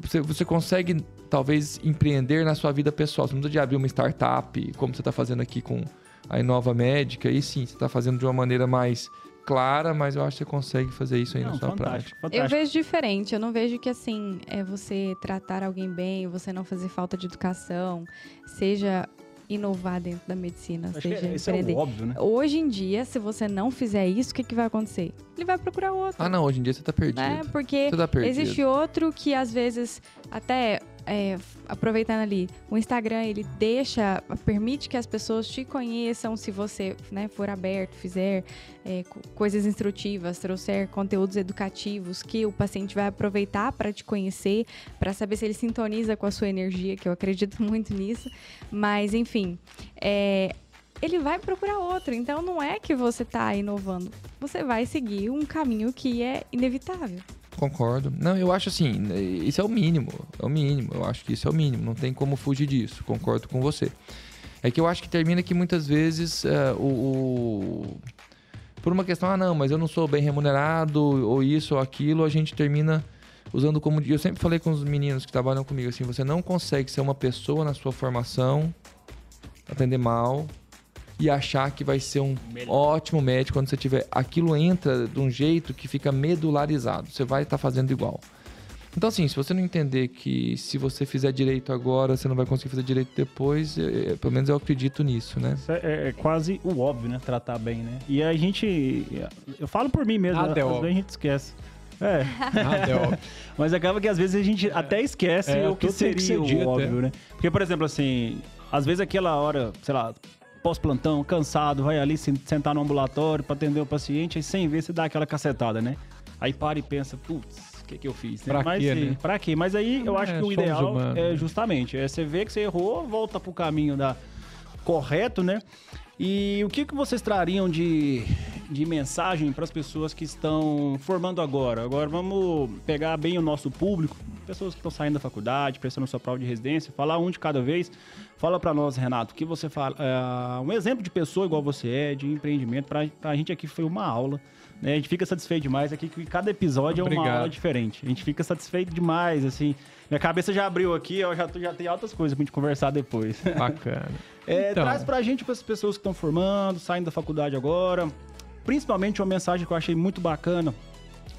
Speaker 4: você, você consegue talvez empreender na sua vida pessoal. Você não precisa de abrir uma startup, como você está fazendo aqui com a Inova Médica, aí sim, você está fazendo de uma maneira mais clara, mas eu acho que você consegue fazer isso aí não, na sua prática.
Speaker 2: Fantástico. Eu vejo diferente, eu não vejo que assim, é você tratar alguém bem, você não fazer falta de educação, seja inovar dentro da medicina, Acho seja
Speaker 1: isso empreender. É óbvio, né?
Speaker 2: Hoje em dia, se você não fizer isso, o que, que vai acontecer? Ele vai procurar outro.
Speaker 4: Ah, não, hoje em dia você está perdido. É,
Speaker 2: porque tá perdido. existe outro que às vezes até é, aproveitando ali, o Instagram ele deixa, permite que as pessoas te conheçam se você né, for aberto, fizer é, coisas instrutivas, trouxer conteúdos educativos que o paciente vai aproveitar para te conhecer, para saber se ele sintoniza com a sua energia, que eu acredito muito nisso. Mas, enfim, é, ele vai procurar outro. Então não é que você está inovando, você vai seguir um caminho que é inevitável.
Speaker 4: Concordo. Não, eu acho assim, isso é o mínimo. É o mínimo. Eu acho que isso é o mínimo. Não tem como fugir disso. Concordo com você. É que eu acho que termina que muitas vezes uh, o, o, Por uma questão, ah, não, mas eu não sou bem remunerado, ou isso ou aquilo, a gente termina usando como. Eu sempre falei com os meninos que trabalham comigo assim: você não consegue ser uma pessoa na sua formação, atender mal, e achar que vai ser um Melhor. ótimo médico quando você tiver. Aquilo entra de um jeito que fica medularizado. Você vai estar tá fazendo igual. Então, assim, se você não entender que se você fizer direito agora, você não vai conseguir fazer direito depois, é, é, pelo menos eu acredito nisso, né?
Speaker 1: Isso é, é quase o óbvio, né? Tratar bem, né? E a gente. Eu falo por mim mesmo,
Speaker 3: Nada
Speaker 1: às
Speaker 3: é
Speaker 1: vezes a gente esquece. É,
Speaker 3: Nada é óbvio.
Speaker 1: mas acaba que às vezes a gente até esquece
Speaker 3: É,
Speaker 1: o que
Speaker 3: tem que
Speaker 1: seria
Speaker 3: ser
Speaker 1: o
Speaker 3: dito,
Speaker 1: óbvio,
Speaker 3: é.
Speaker 1: né? Porque, por exemplo, assim, às vezes aquela hora, sei lá, pós-plantão, cansado, vai ali sen- sentar no ambulatório pra atender o paciente, aí sem ver você dá aquela cacetada, né? Aí para e pensa, putz, o que, que eu fiz? né?
Speaker 3: Pra
Speaker 1: Mas,
Speaker 3: quê, né?
Speaker 1: Pra quê? Mas aí eu
Speaker 3: É,
Speaker 1: acho que o ideal
Speaker 3: humanos,
Speaker 1: é justamente, é você ver que você errou, volta pro caminho da correto, né? E o que, que vocês trariam de, de mensagem para as pessoas que estão formando agora? Agora vamos pegar bem o nosso público, pessoas que estão saindo da faculdade, prestando sua prova de residência, falar um de cada vez. Fala para nós, Renato, que você fala, é, um exemplo de pessoa igual você é, de empreendimento, para a gente aqui foi uma aula. Né? A gente fica satisfeito demais aqui que cada episódio é uma
Speaker 3: Obrigado.
Speaker 1: aula diferente. A gente fica satisfeito demais, assim. Minha cabeça já abriu aqui, eu já, já tenho altas coisas pra gente conversar depois.
Speaker 3: Bacana.
Speaker 1: É,
Speaker 3: Então.
Speaker 1: Traz pra gente, para as pessoas que estão formando, saindo da faculdade agora, principalmente uma mensagem que eu achei muito bacana,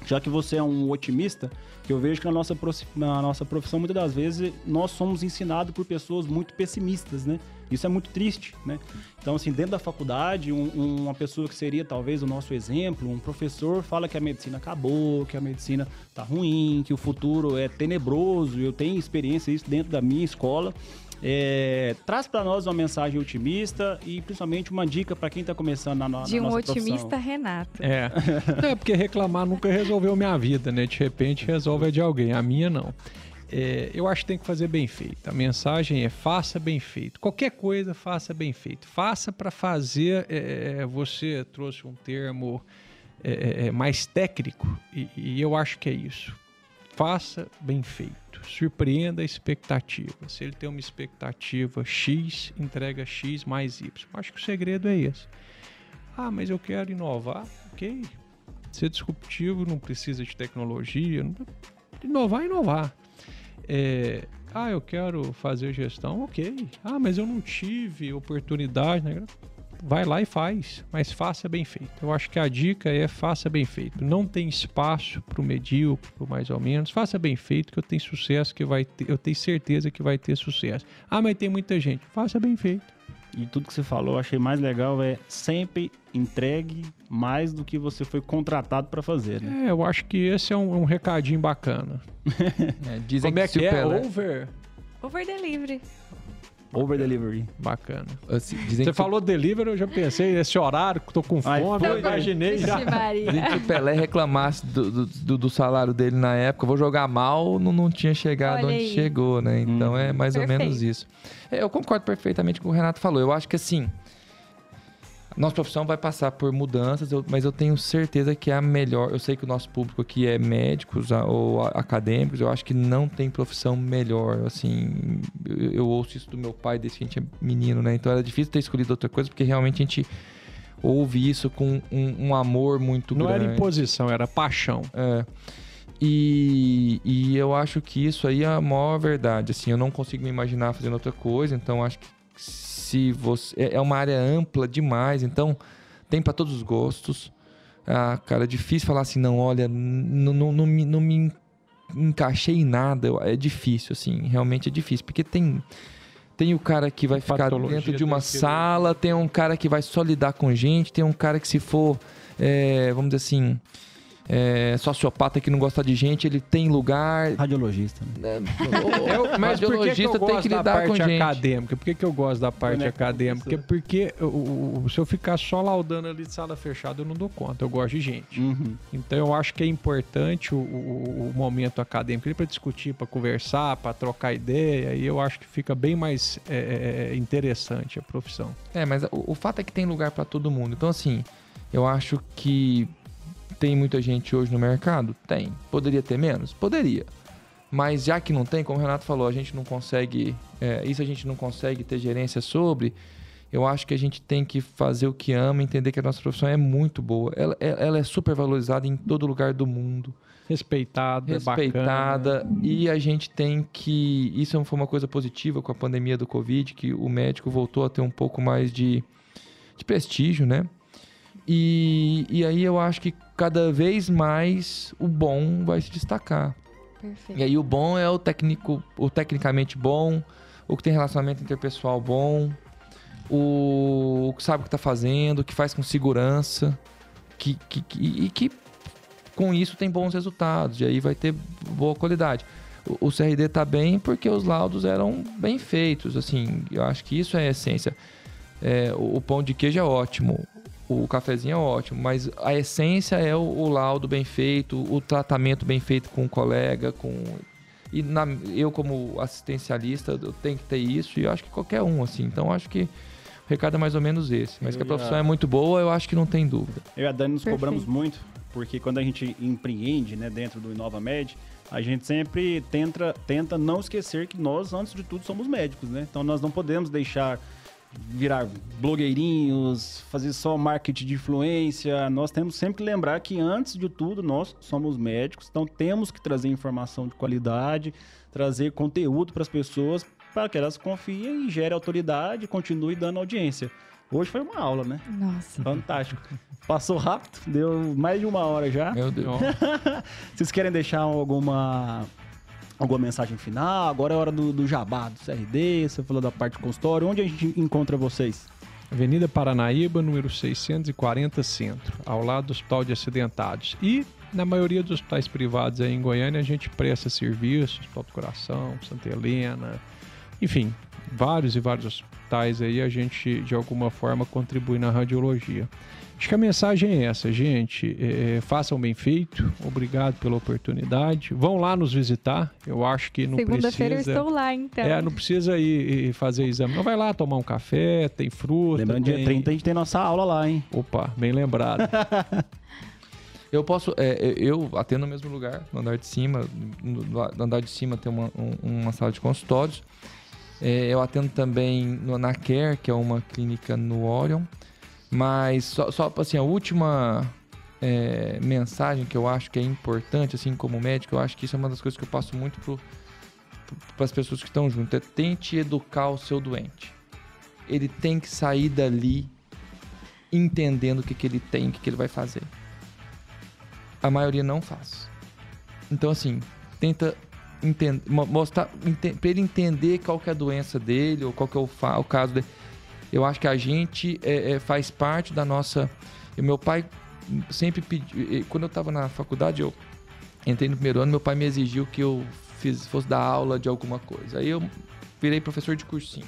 Speaker 1: já que você é um otimista, eu vejo que na nossa, na nossa profissão, muitas das vezes, nós somos ensinados por pessoas muito pessimistas, né? Isso é muito triste, né? Então, assim, dentro da faculdade, um- uma pessoa que seria talvez o nosso exemplo, um professor fala que a medicina acabou, que a medicina tá ruim, que o futuro é tenebroso. Eu tenho experiência isso dentro da minha escola. É, traz para nós uma mensagem otimista e principalmente uma dica para quem está começando na, no- na
Speaker 2: De um otimista
Speaker 1: profissão.
Speaker 2: Renato.
Speaker 3: É. é, porque reclamar nunca resolveu minha vida, né? De repente resolve a de alguém, a minha não. É, eu acho que tem que fazer bem feito. A mensagem é faça bem feito. Qualquer coisa, faça bem feito. Faça para fazer. é, você trouxe um termo é, é, mais técnico e, e eu acho que é isso. Faça bem feito. Surpreenda a expectativa. Se ele tem uma expectativa X, entrega X mais Y. Acho que o segredo é esse. Ah, mas eu quero inovar. Ok. Ser disruptivo não precisa de tecnologia. Inovar, inovar. É, Ah, eu quero fazer gestão. Ok. Ah, mas eu não tive oportunidade. Né? Vai lá e faz, mas faça bem feito. Eu acho que a dica é faça bem feito. Não tem espaço para o medíocre, para mais ou menos. Faça bem feito que eu tenho sucesso, que vai ter, eu tenho certeza que vai ter sucesso. Ah, mas tem muita gente. Faça bem feito.
Speaker 1: E tudo que você falou, eu achei mais legal é sempre entregue mais do que você foi contratado para fazer, né?
Speaker 3: É, eu acho que esse é um, um recadinho bacana.
Speaker 4: É, dizem
Speaker 3: Como é
Speaker 4: se
Speaker 3: que é? Over?
Speaker 2: Over delivery.
Speaker 1: Over delivery.
Speaker 3: Bacana.
Speaker 4: assim, dizem
Speaker 3: Você
Speaker 4: que
Speaker 3: falou delivery, eu já pensei, esse horário que eu tô com
Speaker 1: Ai,
Speaker 3: fome, eu imaginei já.
Speaker 2: Vixe, Maria.
Speaker 4: Dizem que se o Pelé reclamasse do, do, do- do salário dele na época, vou jogar mal, não, não tinha chegado
Speaker 2: Olha
Speaker 4: onde
Speaker 2: aí.
Speaker 4: chegou, né? Então é mais ou
Speaker 2: Perfeito.
Speaker 4: menos isso. É, eu concordo perfeitamente com o que o Renato falou. Eu acho que assim, nossa profissão vai passar por mudanças, eu- mas eu tenho certeza que é a melhor. Eu sei que o nosso público aqui é médicos ou acadêmicos, eu acho que não tem profissão melhor. Assim, eu, eu ouço isso do meu pai desde que a gente é menino, né? Então era difícil ter escolhido outra coisa, porque realmente a gente ouve isso com um, um amor muito
Speaker 3: Não
Speaker 4: grande.
Speaker 3: era imposição, era paixão.
Speaker 4: É. E, e eu acho que isso aí é a maior verdade. Assim, eu não consigo me imaginar fazendo outra coisa, então acho que se você. É é uma área ampla demais, então tem para todos os gostos. Ah, cara, é difícil falar assim, não, olha, n- não, não, me, não me encaixei em nada. É difícil, assim, realmente é difícil, porque tem. Tem o cara que vai ficar dentro de uma sala, tem um cara que vai só lidar com gente, tem um cara que se for, é, vamos dizer assim, é, sociopata que não gosta de gente, ele tem lugar.
Speaker 1: Radiologista. Né?
Speaker 3: Eu- mas por que, que eu
Speaker 4: radiologista tem que
Speaker 3: da
Speaker 4: lidar
Speaker 3: parte
Speaker 4: com gente.
Speaker 3: acadêmica? Por que, que eu gosto da parte
Speaker 1: com
Speaker 3: acadêmica? Porque o- se eu ficar só laudando ali de sala fechada, eu não dou conta. Eu gosto de gente.
Speaker 1: Uhum.
Speaker 3: Então eu acho que é importante o, o- o momento acadêmico para discutir, para conversar, para trocar ideia. E eu acho que fica bem mais é, é, interessante a profissão.
Speaker 4: É, mas o, o fato é que tem lugar pra todo mundo. Então, assim, eu acho que tem muita gente hoje no mercado? Tem. Poderia ter menos? Poderia. Mas já que não tem, como o Renato falou, a gente não consegue. é, isso a gente não consegue ter gerência sobre. Eu acho que a gente tem que fazer o que ama, entender que a nossa profissão é muito boa. Ela, ela- ela é super valorizada em todo lugar do mundo.
Speaker 3: Respeitada, é bacana.
Speaker 4: respeitada e a gente tem que isso foi uma coisa positiva com a pandemia do covid que o médico voltou a ter um pouco mais de, de prestígio né e, e aí eu acho que cada vez mais o bom vai se destacar
Speaker 2: Perfeito.
Speaker 4: E aí o bom é o técnico, o tecnicamente bom, o que tem relacionamento interpessoal bom, o, o que sabe o que está fazendo, o que faz com segurança, que, que, que, e que com isso tem bons resultados, e aí vai ter boa qualidade. O, o CRD está bem porque os laudos eram bem feitos, assim, eu acho que isso é a essência. É, o, o pão de queijo é ótimo, o cafezinho é ótimo, mas a essência é o, o, laudo bem feito, o tratamento bem feito com o colega, com e na, eu como assistencialista eu tenho que ter isso e eu acho que qualquer um assim. Então acho que o recado é mais ou menos esse. Mas eu que a profissão já... é muito boa, eu acho que não tem dúvida.
Speaker 1: Eu e a Dani nos Perfeito. cobramos muito, porque quando a gente empreende, né, dentro do Inova Med, a gente sempre tenta, tenta não esquecer que nós, antes de tudo, somos médicos, né? Então nós não podemos deixar virar blogueirinhos, fazer só marketing de influência. Nós temos sempre que lembrar que, antes de tudo, nós somos médicos, então temos que trazer informação de qualidade, trazer conteúdo para as pessoas para que elas confiem e gerem autoridade e continue dando audiência. Hoje foi uma aula, né?
Speaker 2: Nossa.
Speaker 1: Fantástico. Passou rápido, deu mais de uma hora já.
Speaker 4: Meu Deus.
Speaker 1: Vocês querem deixar alguma alguma mensagem final? Agora é hora do, do jabá, do CRD, você falou da parte consultório. Onde a gente encontra vocês?
Speaker 3: Avenida Paranaíba, número 640 Centro, ao lado do Hospital de Acidentados. E na maioria dos hospitais privados aí em Goiânia a gente presta serviços, Hospital do Coração, Santa Helena, enfim, vários e vários hospitais aí a gente de alguma forma contribui na radiologia. Acho que a mensagem é essa, gente. É, é, façam bem feito. Obrigado pela oportunidade. Vão lá nos visitar. Eu acho que não Segunda precisa.
Speaker 2: Segunda-feira eu estou lá, então.
Speaker 3: É, não precisa ir, ir, fazer exame. Não vai lá tomar um café, tem fruta.
Speaker 1: Lembrando,
Speaker 3: tem...
Speaker 1: dia 30 a gente tem nossa aula lá, hein?
Speaker 3: Opa, bem lembrado.
Speaker 4: eu posso. É, eu atendo no mesmo lugar, no andar de cima. No, andar de cima tem uma, um, uma sala de consultórios. É, eu atendo também no, na Care, que é uma clínica no Orion. Mas só, só assim, a última é, mensagem que eu acho que é importante, assim, como médico, eu acho que isso é uma das coisas que eu passo muito para as pessoas que estão junto. É tente educar o seu doente. Ele tem que sair dali entendendo o que, que ele tem, o que, que ele vai fazer. A maioria não faz. Então, assim, tenta mostrar para ele entender qual que é a doença dele ou qual que é o, o caso dele eu acho que a gente é, é, faz parte da nossa. E meu pai sempre pediu. Quando eu estava na faculdade, eu entrei no primeiro ano, meu pai me exigiu que eu fiz, fosse dar aula de alguma coisa. Aí eu virei professor de cursinho.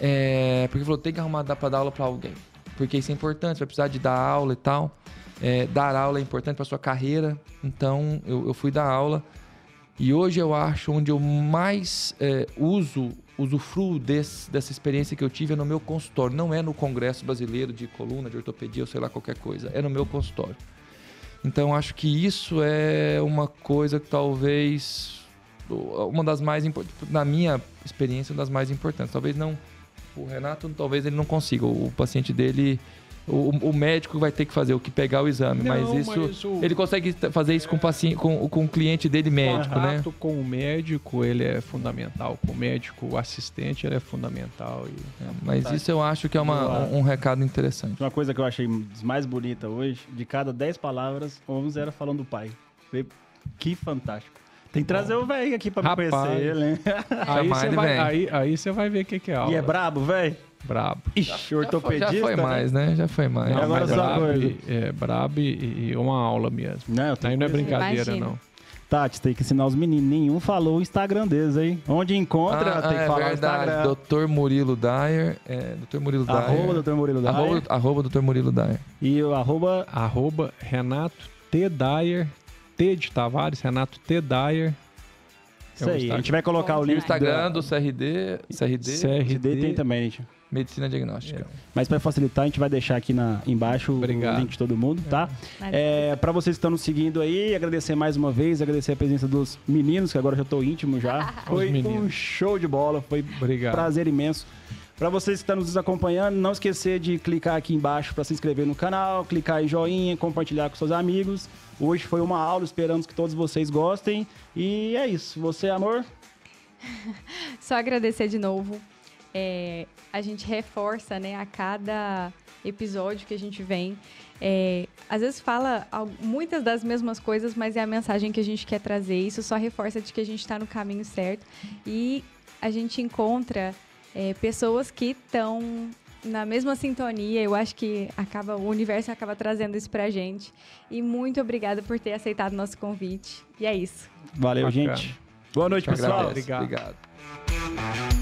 Speaker 4: É, porque falou, tem que arrumar para dar aula para alguém. Porque isso é importante, você vai precisar de dar aula e tal. É, dar aula é importante para sua carreira. Então eu, eu, fui dar aula. E hoje eu acho onde eu mais é, uso usufruo desse, dessa experiência que eu tive é no meu consultório, não é no Congresso Brasileiro de Coluna, de Ortopedia ou sei lá qualquer coisa, é no meu consultório. Então acho que isso é uma coisa que talvez uma das mais importantes, na minha experiência, uma das mais importantes. Talvez não o Renato, talvez ele não consiga, o paciente dele o, o, médico vai ter que fazer o que pegar o exame, não, mas isso mas o... ele consegue fazer isso com o paciente, com, com o cliente dele médico, né?
Speaker 3: Com o médico ele é fundamental, com o médico o assistente ele é fundamental. E...
Speaker 4: É, mas tá. isso eu acho que é uma, um, um, recado interessante.
Speaker 1: Uma coisa que eu achei mais bonita hoje, de cada 10 palavras, 11 era falando do pai. Que fantástico. Tem que trazer Bom. o velho aqui pra Rapaz, conhecer ele, hein?
Speaker 3: Aí você vai, aí, aí vai ver o que, que é aula.
Speaker 1: E é brabo, velho?
Speaker 3: Brabo.
Speaker 1: Ixi, ortopedista.
Speaker 4: Já foi
Speaker 1: né?
Speaker 4: mais, né? Já foi mais.
Speaker 3: Não, agora brabo, e, é, brabo e, e, uma aula mesmo. Não, Aí não é brincadeira, Imagina. não.
Speaker 1: Tati, tem que ensinar os meninos. Nenhum falou o Instagram deles, hein? Onde encontra,
Speaker 4: ah,
Speaker 1: tem que
Speaker 4: é
Speaker 1: falar
Speaker 4: verdade.
Speaker 1: o Instagram.
Speaker 4: Dr. Murilo Dyer. É, Dr. Murilo Dyer.
Speaker 1: Arroba Dr. Murilo Dyer.
Speaker 4: Arroba, arroba Dr. Murilo Dyer.
Speaker 1: E o arroba...
Speaker 3: Arroba Renato T. Dyer. T de Tavares, Renato T. Dyer.
Speaker 1: Isso é aí. A gente vai colocar o link.
Speaker 4: O Instagram do CRD. CRD.
Speaker 1: CRD tem também, gente.
Speaker 4: Medicina diagnóstica. É.
Speaker 1: Mas para facilitar, a gente vai deixar aqui na, embaixo Obrigado. o link de todo mundo, tá? É, para vocês que estão nos seguindo aí, agradecer mais uma vez, agradecer a presença dos meninos, que agora já estou íntimo já. Foi um show de bola, foi Obrigado. prazer imenso. Para vocês que estão nos acompanhando, não esquecer de clicar aqui embaixo para se inscrever no canal, clicar em joinha, compartilhar com seus amigos. Hoje foi uma aula, esperamos que todos vocês gostem. E é isso. Você, amor?
Speaker 2: Só agradecer de novo. É, a gente reforça, né, a cada episódio que a gente vem. É, às vezes fala muitas das mesmas coisas, mas é a mensagem que a gente quer trazer. Isso só reforça de que a gente está no caminho certo. E a gente encontra é, pessoas que estão na mesma sintonia. Eu acho que acaba o universo acaba trazendo isso pra gente. E muito obrigada por ter aceitado nosso convite. E é isso.
Speaker 1: Valeu, Bacana. gente. Boa noite, pessoal.
Speaker 4: Obrigado. Obrigado.